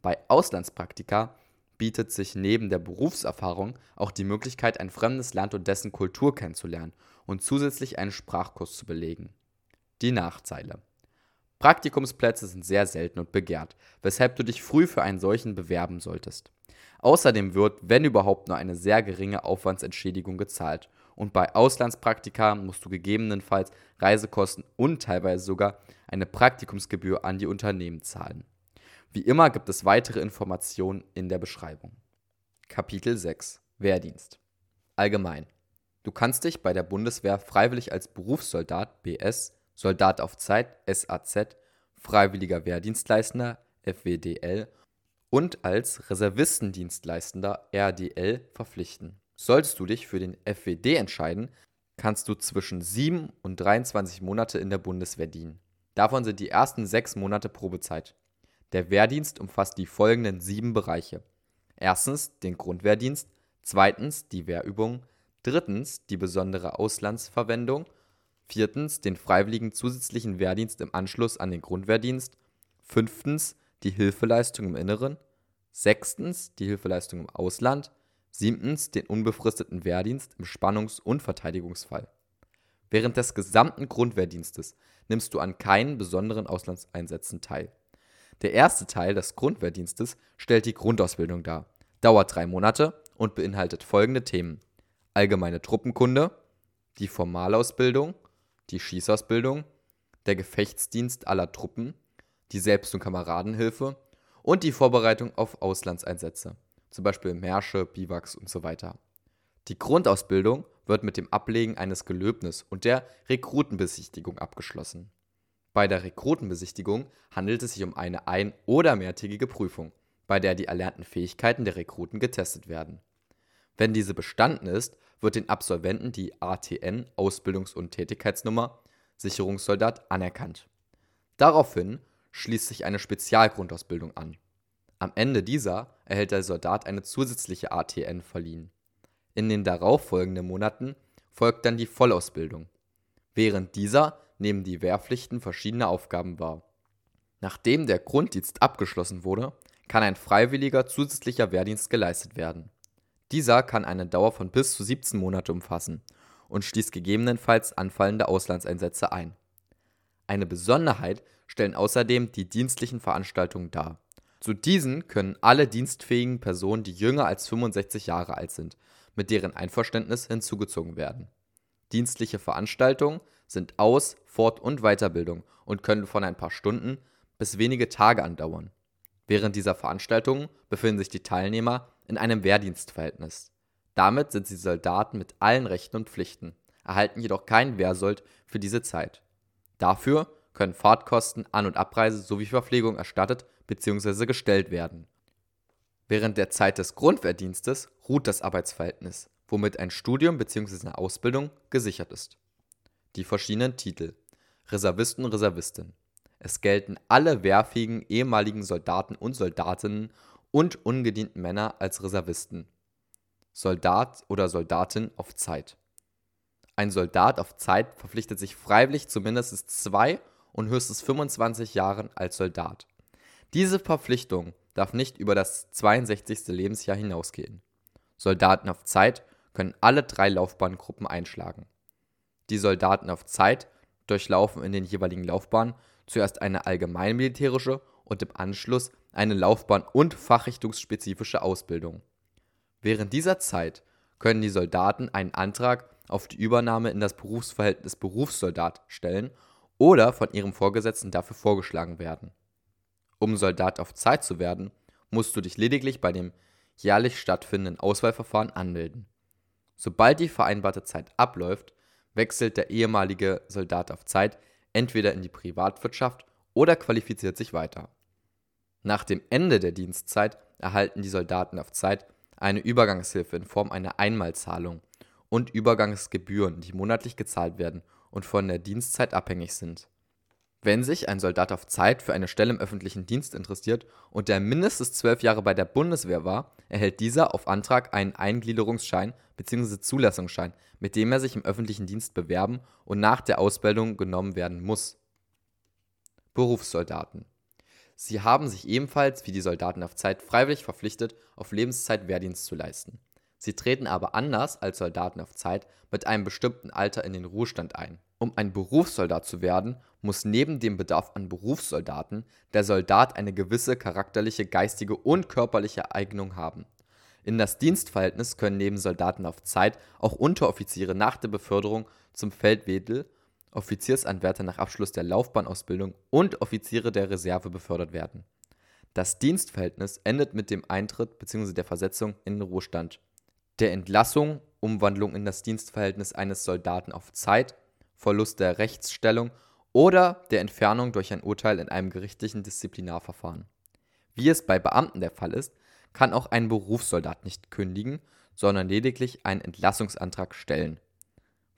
Bei Auslandspraktika bietet sich neben der Berufserfahrung auch die Möglichkeit, ein fremdes Land und dessen Kultur kennenzulernen und zusätzlich einen Sprachkurs zu belegen. Die Nachteile. Praktikumsplätze sind sehr selten und begehrt, weshalb du dich früh für einen solchen bewerben solltest. Außerdem wird, wenn überhaupt, nur eine sehr geringe Aufwandsentschädigung gezahlt und bei Auslandspraktika musst du gegebenenfalls Reisekosten und teilweise sogar eine Praktikumsgebühr an die Unternehmen zahlen. Wie immer gibt es weitere Informationen in der Beschreibung. Kapitel 6 Wehrdienst Allgemein. Du kannst dich bei der Bundeswehr freiwillig als Berufssoldat BS Soldat auf Zeit (SAZ), freiwilliger Wehrdienstleistender (FWDL) und als Reservistendienstleistender (RDL) verpflichten. Solltest du dich für den FWD entscheiden, kannst du zwischen 7 und 23 Monate in der Bundeswehr dienen. Davon sind die ersten sechs Monate Probezeit. Der Wehrdienst umfasst die folgenden sieben Bereiche: Erstens den Grundwehrdienst, zweitens die Wehrübung, drittens die besondere Auslandsverwendung Viertens den freiwilligen zusätzlichen Wehrdienst im Anschluss an den Grundwehrdienst. Fünftens die Hilfeleistung im Inneren. Sechstens die Hilfeleistung im Ausland. Siebtens den unbefristeten Wehrdienst im Spannungs- und Verteidigungsfall. Während des gesamten Grundwehrdienstes nimmst du an keinen besonderen Auslandseinsätzen teil. Der erste Teil des Grundwehrdienstes stellt die Grundausbildung dar, dauert drei Monate und beinhaltet folgende Themen: allgemeine Truppenkunde, die Formalausbildung, die Schießausbildung, der Gefechtsdienst aller Truppen, die Selbst- und Kameradenhilfe und die Vorbereitung auf Auslandseinsätze, zum Beispiel Märsche, Biwaks und so weiter. Die Grundausbildung wird mit dem Ablegen eines Gelöbnis und der Rekrutenbesichtigung abgeschlossen. Bei der Rekrutenbesichtigung handelt es sich um eine ein- oder mehrtägige Prüfung, bei der die erlernten Fähigkeiten der Rekruten getestet werden. Wenn diese bestanden ist, wird den Absolventen die ATN Ausbildungs- und Tätigkeitsnummer Sicherungssoldat anerkannt. Daraufhin schließt sich eine Spezialgrundausbildung an. Am Ende dieser erhält der Soldat eine zusätzliche ATN verliehen. In den darauffolgenden Monaten folgt dann die Vollausbildung. Während dieser nehmen die Wehrpflichten verschiedene Aufgaben wahr. Nachdem der Grunddienst abgeschlossen wurde, kann ein freiwilliger zusätzlicher Wehrdienst geleistet werden. Dieser kann eine Dauer von bis zu 17 Monate umfassen und schließt gegebenenfalls anfallende Auslandseinsätze ein. Eine Besonderheit stellen außerdem die dienstlichen Veranstaltungen dar. Zu diesen können alle dienstfähigen Personen, die jünger als 65 Jahre alt sind, mit deren Einverständnis hinzugezogen werden. Dienstliche Veranstaltungen sind Aus-, Fort- und Weiterbildung und können von ein paar Stunden bis wenige Tage andauern. Während dieser Veranstaltungen befinden sich die Teilnehmer in einem Wehrdienstverhältnis. Damit sind sie Soldaten mit allen Rechten und Pflichten, erhalten jedoch keinen Wehrsold für diese Zeit. Dafür können Fahrtkosten, An- und Abreise sowie Verpflegung erstattet bzw. gestellt werden. Während der Zeit des Grundwehrdienstes ruht das Arbeitsverhältnis, womit ein Studium bzw. eine Ausbildung gesichert ist. Die verschiedenen Titel Reservisten und Reservistin. Es gelten alle wehrfähigen ehemaligen Soldaten und Soldatinnen und ungedienten Männer als Reservisten. Soldat oder Soldatin auf Zeit. Ein Soldat auf Zeit verpflichtet sich freiwillig zu mindestens zwei und höchstens 25 Jahren als Soldat. Diese Verpflichtung darf nicht über das 62. Lebensjahr hinausgehen. Soldaten auf Zeit können alle drei Laufbahngruppen einschlagen. Die Soldaten auf Zeit durchlaufen in den jeweiligen Laufbahnen zuerst eine allgemeinmilitärische und im Anschluss eine Laufbahn- und fachrichtungsspezifische Ausbildung. Während dieser Zeit können die Soldaten einen Antrag auf die Übernahme in das Berufsverhältnis Berufssoldat stellen oder von ihrem Vorgesetzten dafür vorgeschlagen werden. Um Soldat auf Zeit zu werden, musst du dich lediglich bei dem jährlich stattfindenden Auswahlverfahren anmelden. Sobald die vereinbarte Zeit abläuft, wechselt der ehemalige Soldat auf Zeit entweder in die Privatwirtschaft oder qualifiziert sich weiter. Nach dem Ende der Dienstzeit erhalten die Soldaten auf Zeit eine Übergangshilfe in Form einer Einmalzahlung und Übergangsgebühren, die monatlich gezahlt werden und von der Dienstzeit abhängig sind. Wenn sich ein Soldat auf Zeit für eine Stelle im öffentlichen Dienst interessiert und der mindestens zwölf Jahre bei der Bundeswehr war, erhält dieser auf Antrag einen Eingliederungsschein bzw. Zulassungsschein, mit dem er sich im öffentlichen Dienst bewerben und nach der Ausbildung genommen werden muss. Berufssoldaten. Sie haben sich ebenfalls wie die Soldaten auf Zeit freiwillig verpflichtet, auf Lebenszeit Wehrdienst zu leisten. Sie treten aber anders als Soldaten auf Zeit mit einem bestimmten Alter in den Ruhestand ein. Um ein Berufssoldat zu werden, muss neben dem Bedarf an Berufssoldaten der Soldat eine gewisse charakterliche, geistige und körperliche Eignung haben. In das Dienstverhältnis können neben Soldaten auf Zeit auch Unteroffiziere nach der Beförderung zum Feldwedel, Offiziersanwärter nach Abschluss der Laufbahnausbildung und Offiziere der Reserve befördert werden. Das Dienstverhältnis endet mit dem Eintritt bzw. der Versetzung in den Ruhestand der Entlassung, Umwandlung in das Dienstverhältnis eines Soldaten auf Zeit, Verlust der Rechtsstellung oder der Entfernung durch ein Urteil in einem gerichtlichen Disziplinarverfahren. Wie es bei Beamten der Fall ist, kann auch ein Berufssoldat nicht kündigen, sondern lediglich einen Entlassungsantrag stellen.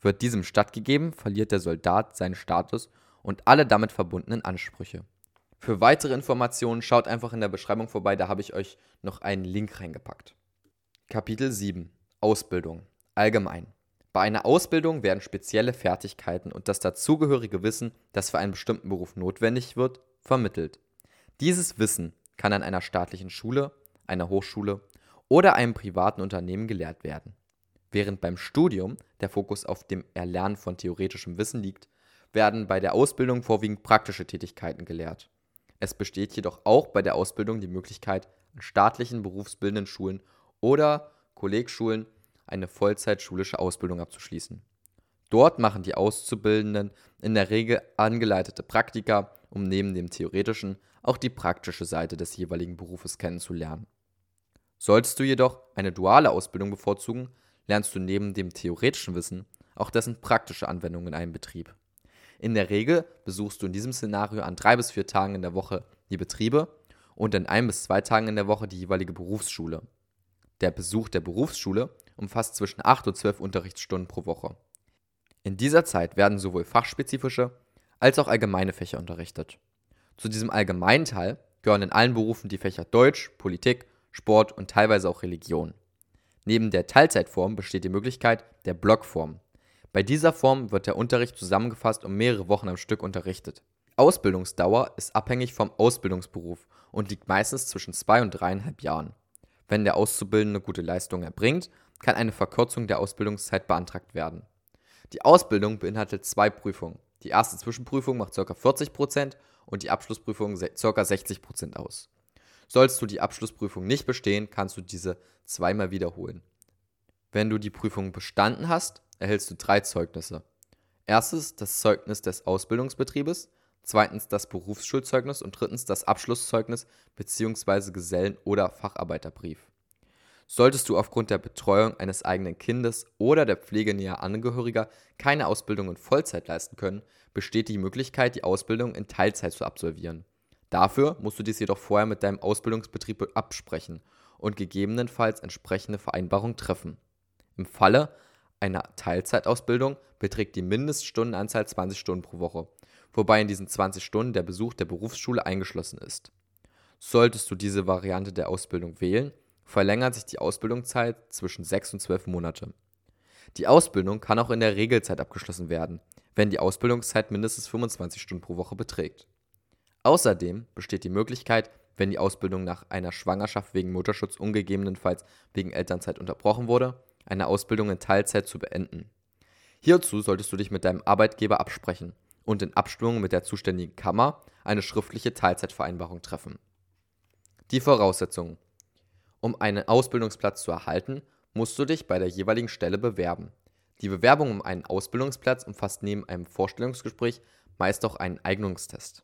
Wird diesem stattgegeben, verliert der Soldat seinen Status und alle damit verbundenen Ansprüche. Für weitere Informationen schaut einfach in der Beschreibung vorbei, da habe ich euch noch einen Link reingepackt. Kapitel 7 Ausbildung Allgemein Bei einer Ausbildung werden spezielle Fertigkeiten und das dazugehörige Wissen, das für einen bestimmten Beruf notwendig wird, vermittelt. Dieses Wissen kann an einer staatlichen Schule, einer Hochschule oder einem privaten Unternehmen gelehrt werden. Während beim Studium der Fokus auf dem Erlernen von theoretischem Wissen liegt, werden bei der Ausbildung vorwiegend praktische Tätigkeiten gelehrt. Es besteht jedoch auch bei der Ausbildung die Möglichkeit, an staatlichen berufsbildenden Schulen oder Kollegschulen eine Vollzeitschulische Ausbildung abzuschließen. Dort machen die Auszubildenden in der Regel angeleitete Praktika, um neben dem theoretischen auch die praktische Seite des jeweiligen Berufes kennenzulernen. Solltest du jedoch eine duale Ausbildung bevorzugen, lernst du neben dem theoretischen Wissen auch dessen praktische Anwendung in einem Betrieb. In der Regel besuchst du in diesem Szenario an drei bis vier Tagen in der Woche die Betriebe und an ein bis zwei Tagen in der Woche die jeweilige Berufsschule. Der Besuch der Berufsschule umfasst zwischen 8 und 12 Unterrichtsstunden pro Woche. In dieser Zeit werden sowohl fachspezifische als auch allgemeine Fächer unterrichtet. Zu diesem allgemeinen Teil gehören in allen Berufen die Fächer Deutsch, Politik, Sport und teilweise auch Religion. Neben der Teilzeitform besteht die Möglichkeit der Blockform. Bei dieser Form wird der Unterricht zusammengefasst und mehrere Wochen am Stück unterrichtet. Ausbildungsdauer ist abhängig vom Ausbildungsberuf und liegt meistens zwischen zwei und dreieinhalb Jahren. Wenn der Auszubildende gute Leistungen erbringt, kann eine Verkürzung der Ausbildungszeit beantragt werden. Die Ausbildung beinhaltet zwei Prüfungen. Die erste Zwischenprüfung macht ca. 40% und die Abschlussprüfung ca. 60% aus. Sollst du die Abschlussprüfung nicht bestehen, kannst du diese zweimal wiederholen. Wenn du die Prüfung bestanden hast, erhältst du drei Zeugnisse. Erstes das Zeugnis des Ausbildungsbetriebes, zweitens das Berufsschulzeugnis und drittens das Abschlusszeugnis bzw. Gesellen- oder Facharbeiterbrief. Solltest du aufgrund der Betreuung eines eigenen Kindes oder der Pflege näher Angehöriger keine Ausbildung in Vollzeit leisten können, besteht die Möglichkeit, die Ausbildung in Teilzeit zu absolvieren. Dafür musst du dies jedoch vorher mit deinem Ausbildungsbetrieb absprechen und gegebenenfalls entsprechende Vereinbarungen treffen. Im Falle einer Teilzeitausbildung beträgt die Mindeststundenanzahl 20 Stunden pro Woche, wobei in diesen 20 Stunden der Besuch der Berufsschule eingeschlossen ist. Solltest du diese Variante der Ausbildung wählen, verlängert sich die Ausbildungszeit zwischen 6 und 12 Monate. Die Ausbildung kann auch in der Regelzeit abgeschlossen werden, wenn die Ausbildungszeit mindestens 25 Stunden pro Woche beträgt. Außerdem besteht die Möglichkeit, wenn die Ausbildung nach einer Schwangerschaft wegen Mutterschutz und gegebenenfalls wegen Elternzeit unterbrochen wurde, eine Ausbildung in Teilzeit zu beenden. Hierzu solltest du dich mit deinem Arbeitgeber absprechen und in Abstimmung mit der zuständigen Kammer eine schriftliche Teilzeitvereinbarung treffen. Die Voraussetzungen. Um einen Ausbildungsplatz zu erhalten, musst du dich bei der jeweiligen Stelle bewerben. Die Bewerbung um einen Ausbildungsplatz umfasst neben einem Vorstellungsgespräch meist auch einen Eignungstest.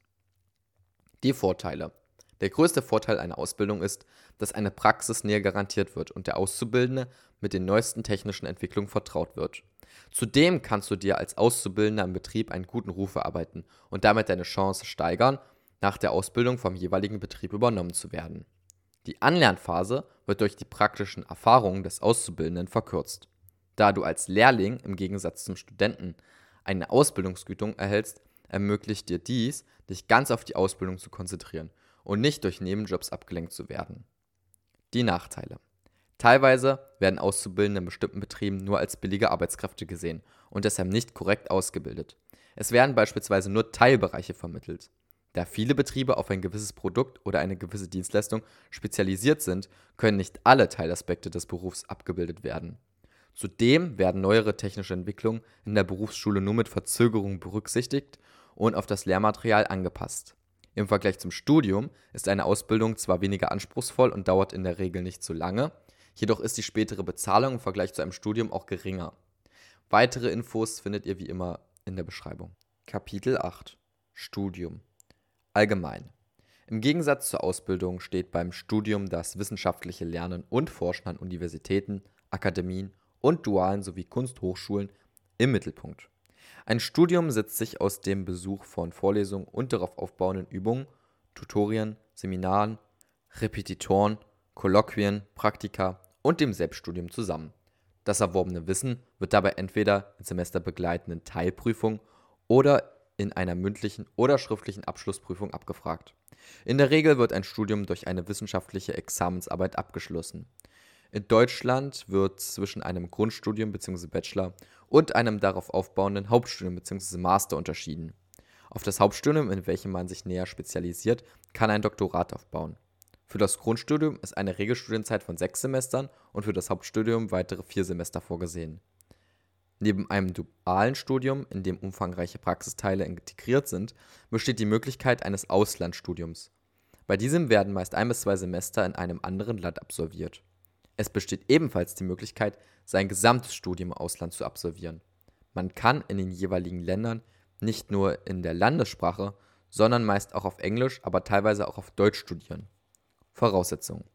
Die Vorteile. Der größte Vorteil einer Ausbildung ist, dass eine Praxisnähe garantiert wird und der Auszubildende mit den neuesten technischen Entwicklungen vertraut wird. Zudem kannst du dir als Auszubildender im Betrieb einen guten Ruf erarbeiten und damit deine Chance steigern, nach der Ausbildung vom jeweiligen Betrieb übernommen zu werden. Die Anlernphase wird durch die praktischen Erfahrungen des Auszubildenden verkürzt. Da du als Lehrling im Gegensatz zum Studenten eine Ausbildungsgütung erhältst, ermöglicht dir dies, dich ganz auf die Ausbildung zu konzentrieren und nicht durch Nebenjobs abgelenkt zu werden. Die Nachteile. Teilweise werden Auszubildende in bestimmten Betrieben nur als billige Arbeitskräfte gesehen und deshalb nicht korrekt ausgebildet. Es werden beispielsweise nur Teilbereiche vermittelt. Da viele Betriebe auf ein gewisses Produkt oder eine gewisse Dienstleistung spezialisiert sind, können nicht alle Teilaspekte des Berufs abgebildet werden. Zudem werden neuere technische Entwicklungen in der Berufsschule nur mit Verzögerung berücksichtigt und auf das Lehrmaterial angepasst. Im Vergleich zum Studium ist eine Ausbildung zwar weniger anspruchsvoll und dauert in der Regel nicht so lange, jedoch ist die spätere Bezahlung im Vergleich zu einem Studium auch geringer. Weitere Infos findet ihr wie immer in der Beschreibung. Kapitel 8 Studium Allgemein. Im Gegensatz zur Ausbildung steht beim Studium das wissenschaftliche Lernen und Forschen an Universitäten, Akademien und dualen sowie Kunsthochschulen im Mittelpunkt. Ein Studium setzt sich aus dem Besuch von Vorlesungen und darauf aufbauenden Übungen, Tutorien, Seminaren, Repetitoren, Kolloquien, Praktika und dem Selbststudium zusammen. Das erworbene Wissen wird dabei entweder in semesterbegleitenden Teilprüfungen oder in einer mündlichen oder schriftlichen Abschlussprüfung abgefragt. In der Regel wird ein Studium durch eine wissenschaftliche Examensarbeit abgeschlossen. In Deutschland wird zwischen einem Grundstudium bzw. Bachelor und einem darauf aufbauenden Hauptstudium bzw. Master unterschieden. Auf das Hauptstudium, in welchem man sich näher spezialisiert, kann ein Doktorat aufbauen. Für das Grundstudium ist eine Regelstudienzeit von sechs Semestern und für das Hauptstudium weitere vier Semester vorgesehen. Neben einem dualen Studium, in dem umfangreiche Praxisteile integriert sind, besteht die Möglichkeit eines Auslandsstudiums. Bei diesem werden meist ein bis zwei Semester in einem anderen Land absolviert. Es besteht ebenfalls die Möglichkeit, sein gesamtes Studium im Ausland zu absolvieren. Man kann in den jeweiligen Ländern nicht nur in der Landessprache, sondern meist auch auf Englisch, aber teilweise auch auf Deutsch studieren. Voraussetzungen.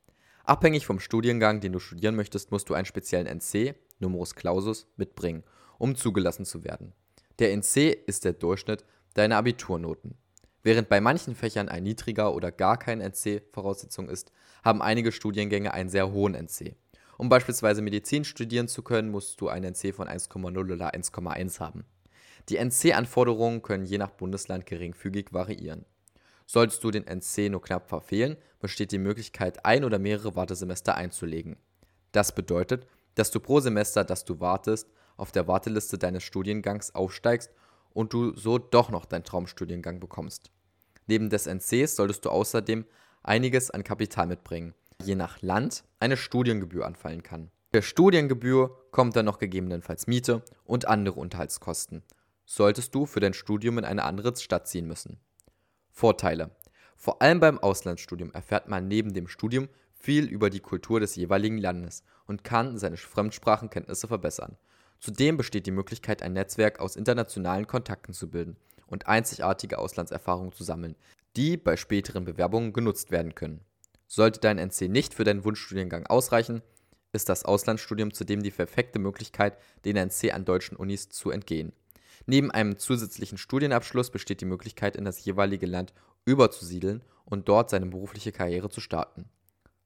Abhängig vom Studiengang, den du studieren möchtest, musst du einen speziellen NC, Numerus Clausus, mitbringen, um zugelassen zu werden. Der NC ist der Durchschnitt deiner Abiturnoten. Während bei manchen Fächern ein niedriger oder gar kein NC Voraussetzung ist, haben einige Studiengänge einen sehr hohen NC. Um beispielsweise Medizin studieren zu können, musst du einen NC von 1,0 oder 1,1 haben. Die NC-Anforderungen können je nach Bundesland geringfügig variieren. Solltest du den NC nur knapp verfehlen, besteht die Möglichkeit, ein oder mehrere Wartesemester einzulegen. Das bedeutet, dass du pro Semester, das du wartest, auf der Warteliste deines Studiengangs aufsteigst und du so doch noch deinen Traumstudiengang bekommst. Neben des NCs solltest du außerdem einiges an Kapital mitbringen, je nach Land eine Studiengebühr anfallen kann. Der Studiengebühr kommt dann noch gegebenenfalls Miete und andere Unterhaltskosten. Solltest du für dein Studium in eine andere Stadt ziehen müssen. Vorteile. Vor allem beim Auslandsstudium erfährt man neben dem Studium viel über die Kultur des jeweiligen Landes und kann seine Fremdsprachenkenntnisse verbessern. Zudem besteht die Möglichkeit, ein Netzwerk aus internationalen Kontakten zu bilden und einzigartige Auslandserfahrungen zu sammeln, die bei späteren Bewerbungen genutzt werden können. Sollte dein NC nicht für deinen Wunschstudiengang ausreichen, ist das Auslandsstudium zudem die perfekte Möglichkeit, den NC an deutschen Unis zu entgehen. Neben einem zusätzlichen Studienabschluss besteht die Möglichkeit, in das jeweilige Land überzusiedeln und dort seine berufliche Karriere zu starten.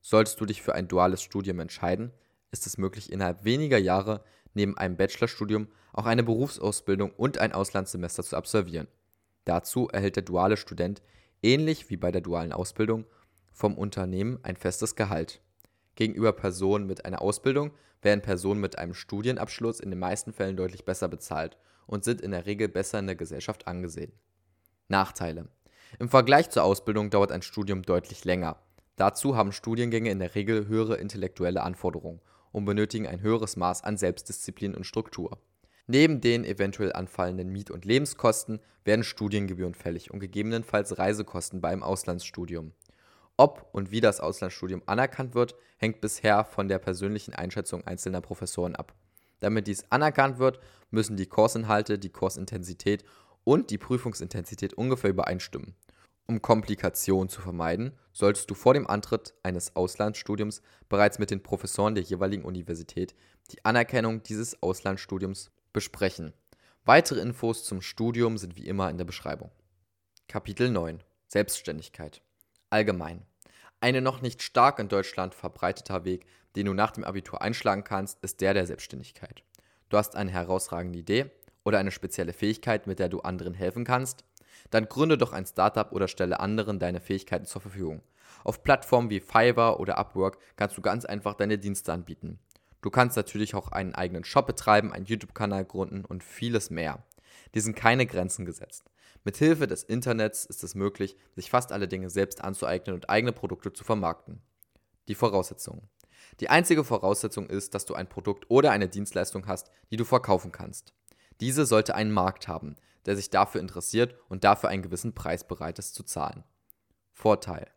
Solltest du dich für ein duales Studium entscheiden, ist es möglich, innerhalb weniger Jahre neben einem Bachelorstudium auch eine Berufsausbildung und ein Auslandssemester zu absolvieren. Dazu erhält der duale Student, ähnlich wie bei der dualen Ausbildung, vom Unternehmen ein festes Gehalt. Gegenüber Personen mit einer Ausbildung werden Personen mit einem Studienabschluss in den meisten Fällen deutlich besser bezahlt und sind in der Regel besser in der Gesellschaft angesehen. Nachteile. Im Vergleich zur Ausbildung dauert ein Studium deutlich länger. Dazu haben Studiengänge in der Regel höhere intellektuelle Anforderungen und benötigen ein höheres Maß an Selbstdisziplin und Struktur. Neben den eventuell anfallenden Miet- und Lebenskosten werden Studiengebühren fällig und gegebenenfalls Reisekosten beim Auslandsstudium. Ob und wie das Auslandsstudium anerkannt wird, hängt bisher von der persönlichen Einschätzung einzelner Professoren ab. Damit dies anerkannt wird, müssen die Kursinhalte, die Kursintensität und die Prüfungsintensität ungefähr übereinstimmen. Um Komplikationen zu vermeiden, solltest du vor dem Antritt eines Auslandsstudiums bereits mit den Professoren der jeweiligen Universität die Anerkennung dieses Auslandsstudiums besprechen. Weitere Infos zum Studium sind wie immer in der Beschreibung. Kapitel 9 Selbstständigkeit Allgemein. Eine noch nicht stark in Deutschland verbreiteter Weg, den du nach dem Abitur einschlagen kannst, ist der der Selbstständigkeit. Du hast eine herausragende Idee oder eine spezielle Fähigkeit, mit der du anderen helfen kannst dann gründe doch ein Startup oder stelle anderen deine Fähigkeiten zur Verfügung. Auf Plattformen wie Fiverr oder Upwork kannst du ganz einfach deine Dienste anbieten. Du kannst natürlich auch einen eigenen Shop betreiben, einen YouTube-Kanal gründen und vieles mehr. Dir sind keine Grenzen gesetzt. Mithilfe des Internets ist es möglich, sich fast alle Dinge selbst anzueignen und eigene Produkte zu vermarkten. Die Voraussetzungen. Die einzige Voraussetzung ist, dass du ein Produkt oder eine Dienstleistung hast, die du verkaufen kannst. Diese sollte einen Markt haben, der sich dafür interessiert und dafür einen gewissen Preis bereit ist zu zahlen. Vorteil.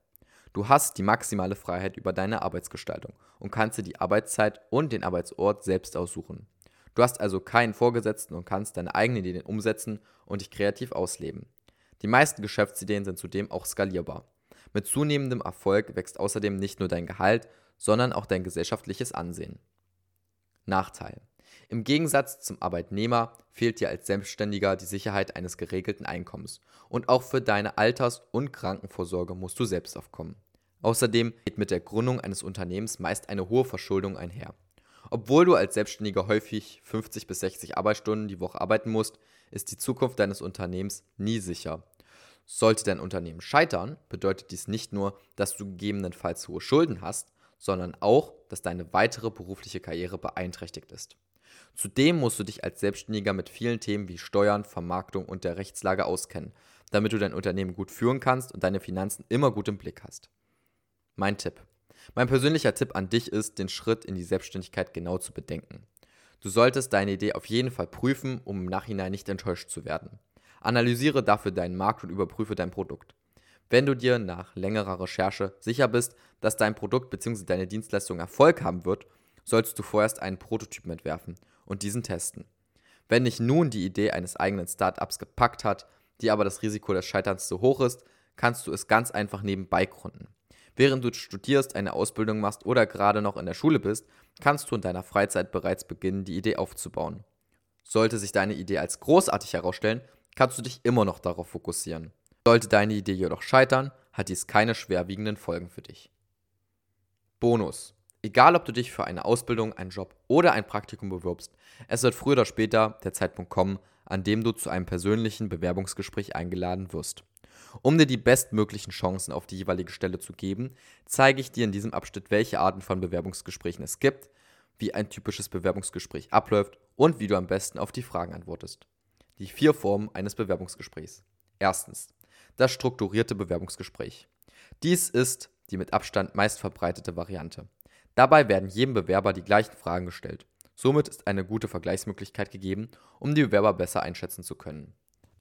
Du hast die maximale Freiheit über deine Arbeitsgestaltung und kannst dir die Arbeitszeit und den Arbeitsort selbst aussuchen. Du hast also keinen Vorgesetzten und kannst deine eigenen Ideen umsetzen und dich kreativ ausleben. Die meisten Geschäftsideen sind zudem auch skalierbar. Mit zunehmendem Erfolg wächst außerdem nicht nur dein Gehalt, sondern auch dein gesellschaftliches Ansehen. Nachteil. Im Gegensatz zum Arbeitnehmer fehlt dir als Selbstständiger die Sicherheit eines geregelten Einkommens. Und auch für deine Alters- und Krankenvorsorge musst du selbst aufkommen. Außerdem geht mit der Gründung eines Unternehmens meist eine hohe Verschuldung einher. Obwohl du als Selbstständiger häufig 50 bis 60 Arbeitsstunden die Woche arbeiten musst, ist die Zukunft deines Unternehmens nie sicher. Sollte dein Unternehmen scheitern, bedeutet dies nicht nur, dass du gegebenenfalls hohe Schulden hast, sondern auch, dass deine weitere berufliche Karriere beeinträchtigt ist. Zudem musst du dich als Selbstständiger mit vielen Themen wie Steuern, Vermarktung und der Rechtslage auskennen, damit du dein Unternehmen gut führen kannst und deine Finanzen immer gut im Blick hast. Mein Tipp. Mein persönlicher Tipp an dich ist, den Schritt in die Selbstständigkeit genau zu bedenken. Du solltest deine Idee auf jeden Fall prüfen, um im Nachhinein nicht enttäuscht zu werden. Analysiere dafür deinen Markt und überprüfe dein Produkt. Wenn du dir nach längerer Recherche sicher bist, dass dein Produkt bzw. deine Dienstleistung Erfolg haben wird, solltest du vorerst einen Prototypen entwerfen und diesen testen. Wenn dich nun die Idee eines eigenen Startups gepackt hat, die aber das Risiko des Scheiterns zu hoch ist, kannst du es ganz einfach nebenbei gründen. Während du studierst, eine Ausbildung machst oder gerade noch in der Schule bist, kannst du in deiner Freizeit bereits beginnen, die Idee aufzubauen. Sollte sich deine Idee als großartig herausstellen, kannst du dich immer noch darauf fokussieren. Sollte deine Idee jedoch scheitern, hat dies keine schwerwiegenden Folgen für dich. Bonus. Egal, ob du dich für eine Ausbildung, einen Job oder ein Praktikum bewirbst, es wird früher oder später der Zeitpunkt kommen, an dem du zu einem persönlichen Bewerbungsgespräch eingeladen wirst. Um dir die bestmöglichen Chancen auf die jeweilige Stelle zu geben, zeige ich dir in diesem Abschnitt, welche Arten von Bewerbungsgesprächen es gibt, wie ein typisches Bewerbungsgespräch abläuft und wie du am besten auf die Fragen antwortest. Die vier Formen eines Bewerbungsgesprächs. Erstens, das strukturierte Bewerbungsgespräch. Dies ist die mit Abstand meistverbreitete Variante. Dabei werden jedem Bewerber die gleichen Fragen gestellt. Somit ist eine gute Vergleichsmöglichkeit gegeben, um die Bewerber besser einschätzen zu können.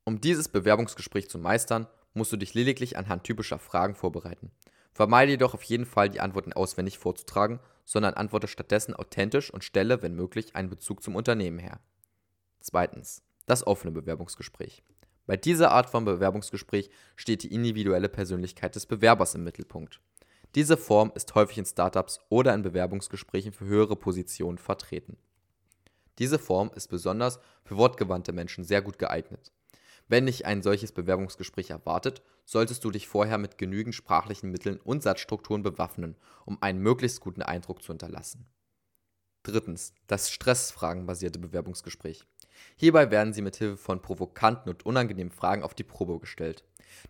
Um dieses Bewerbungsgespräch zu meistern, musst du dich lediglich anhand typischer Fragen vorbereiten. Vermeide jedoch auf jeden Fall, die Antworten auswendig vorzutragen, sondern antworte stattdessen authentisch und stelle, wenn möglich, einen Bezug zum Unternehmen her. Zweitens. Das offene Bewerbungsgespräch. Bei dieser Art von Bewerbungsgespräch steht die individuelle Persönlichkeit des Bewerbers im Mittelpunkt. Diese Form ist häufig in Startups oder in Bewerbungsgesprächen für höhere Positionen vertreten. Diese Form ist besonders für wortgewandte Menschen sehr gut geeignet. Wenn dich ein solches Bewerbungsgespräch erwartet, solltest du dich vorher mit genügend sprachlichen Mitteln und Satzstrukturen bewaffnen, um einen möglichst guten Eindruck zu hinterlassen. Drittens, das stressfragenbasierte Bewerbungsgespräch. Hierbei werden sie mit Hilfe von provokanten und unangenehmen Fragen auf die Probe gestellt.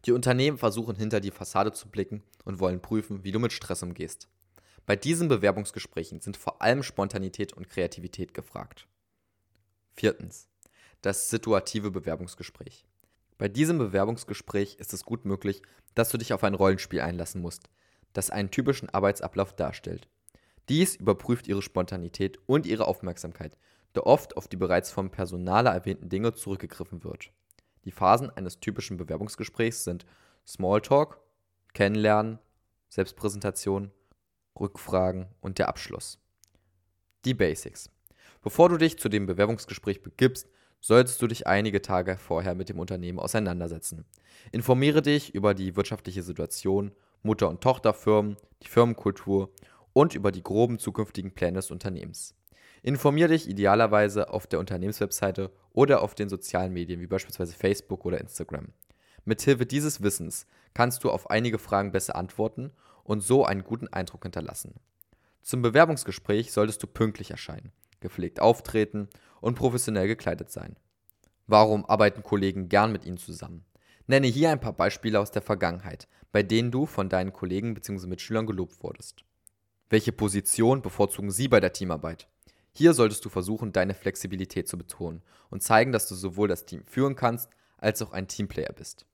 Die Unternehmen versuchen hinter die Fassade zu blicken und wollen prüfen, wie du mit Stress umgehst. Bei diesen Bewerbungsgesprächen sind vor allem Spontanität und Kreativität gefragt. Viertens. Das situative Bewerbungsgespräch. Bei diesem Bewerbungsgespräch ist es gut möglich, dass du dich auf ein Rollenspiel einlassen musst, das einen typischen Arbeitsablauf darstellt. Dies überprüft ihre Spontanität und ihre Aufmerksamkeit, da oft auf die bereits vom Personaler erwähnten Dinge zurückgegriffen wird. Die Phasen eines typischen Bewerbungsgesprächs sind Smalltalk, Kennenlernen, Selbstpräsentation, Rückfragen und der Abschluss. Die Basics. Bevor du dich zu dem Bewerbungsgespräch begibst, solltest du dich einige Tage vorher mit dem Unternehmen auseinandersetzen. Informiere dich über die wirtschaftliche Situation, Mutter- und Tochterfirmen, die Firmenkultur und über die groben zukünftigen Pläne des Unternehmens. Informiere dich idealerweise auf der Unternehmenswebseite oder auf den sozialen Medien wie beispielsweise Facebook oder Instagram. Mithilfe dieses Wissens kannst du auf einige Fragen besser antworten und so einen guten Eindruck hinterlassen. Zum Bewerbungsgespräch solltest du pünktlich erscheinen, gepflegt auftreten und professionell gekleidet sein. Warum arbeiten Kollegen gern mit ihnen zusammen? Nenne hier ein paar Beispiele aus der Vergangenheit, bei denen du von deinen Kollegen bzw. Mitschülern gelobt wurdest. Welche Position bevorzugen sie bei der Teamarbeit? Hier solltest du versuchen, deine Flexibilität zu betonen und zeigen, dass du sowohl das Team führen kannst, als auch ein Teamplayer bist.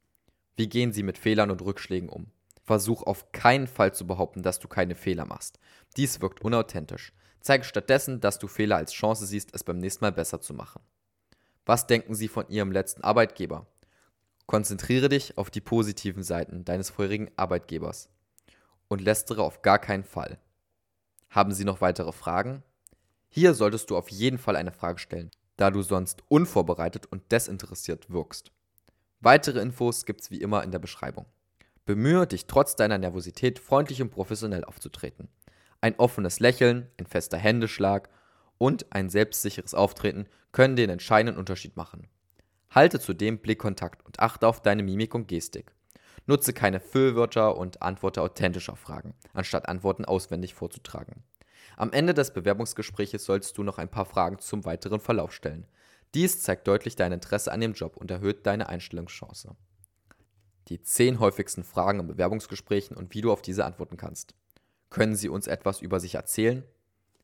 Wie gehen sie mit Fehlern und Rückschlägen um? Versuch auf keinen Fall zu behaupten, dass du keine Fehler machst. Dies wirkt unauthentisch. Zeige stattdessen, dass du Fehler als Chance siehst, es beim nächsten Mal besser zu machen. Was denken sie von ihrem letzten Arbeitgeber? Konzentriere dich auf die positiven Seiten deines vorherigen Arbeitgebers und lästere auf gar keinen Fall. Haben Sie noch weitere Fragen? Hier solltest du auf jeden Fall eine Frage stellen, da du sonst unvorbereitet und desinteressiert wirkst. Weitere Infos gibt's wie immer in der Beschreibung. Bemühe dich trotz deiner Nervosität freundlich und professionell aufzutreten. Ein offenes Lächeln, ein fester Händeschlag und ein selbstsicheres Auftreten können den entscheidenden Unterschied machen. Halte zudem Blickkontakt und achte auf deine Mimik und Gestik. Nutze keine Füllwörter und antworte authentisch auf Fragen, anstatt Antworten auswendig vorzutragen. Am Ende des Bewerbungsgespräches solltest du noch ein paar Fragen zum weiteren Verlauf stellen. Dies zeigt deutlich dein Interesse an dem Job und erhöht deine Einstellungschance. Die zehn häufigsten Fragen in Bewerbungsgesprächen und wie du auf diese antworten kannst. Können Sie uns etwas über sich erzählen?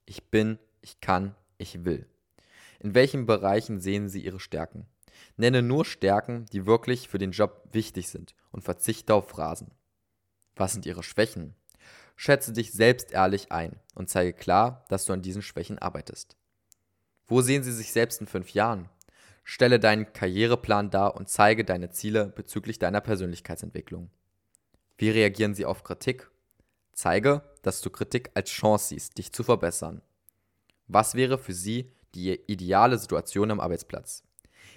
Ich bin, ich kann, ich will. In welchen Bereichen sehen Sie Ihre Stärken? Nenne nur Stärken, die wirklich für den Job wichtig sind und verzichte auf Phrasen. Was sind Ihre Schwächen? Schätze dich selbst ehrlich ein und zeige klar, dass du an diesen Schwächen arbeitest. Wo sehen Sie sich selbst in fünf Jahren? Stelle deinen Karriereplan dar und zeige deine Ziele bezüglich deiner Persönlichkeitsentwicklung. Wie reagieren Sie auf Kritik? Zeige, dass du Kritik als Chance siehst, dich zu verbessern. Was wäre für Sie die ideale Situation am Arbeitsplatz?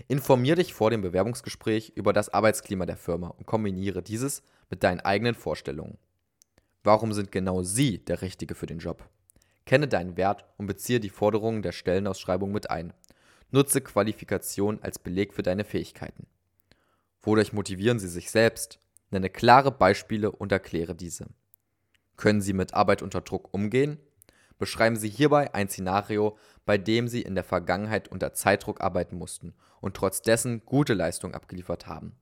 Informier dich vor dem Bewerbungsgespräch über das Arbeitsklima der Firma und kombiniere dieses mit deinen eigenen Vorstellungen. Warum sind genau Sie der Richtige für den Job? Kenne deinen Wert und beziehe die Forderungen der Stellenausschreibung mit ein. Nutze Qualifikation als Beleg für deine Fähigkeiten. Wodurch motivieren Sie sich selbst? Nenne klare Beispiele und erkläre diese. Können Sie mit Arbeit unter Druck umgehen? beschreiben Sie hierbei ein Szenario, bei dem Sie in der Vergangenheit unter Zeitdruck arbeiten mussten und trotz dessen gute Leistung abgeliefert haben.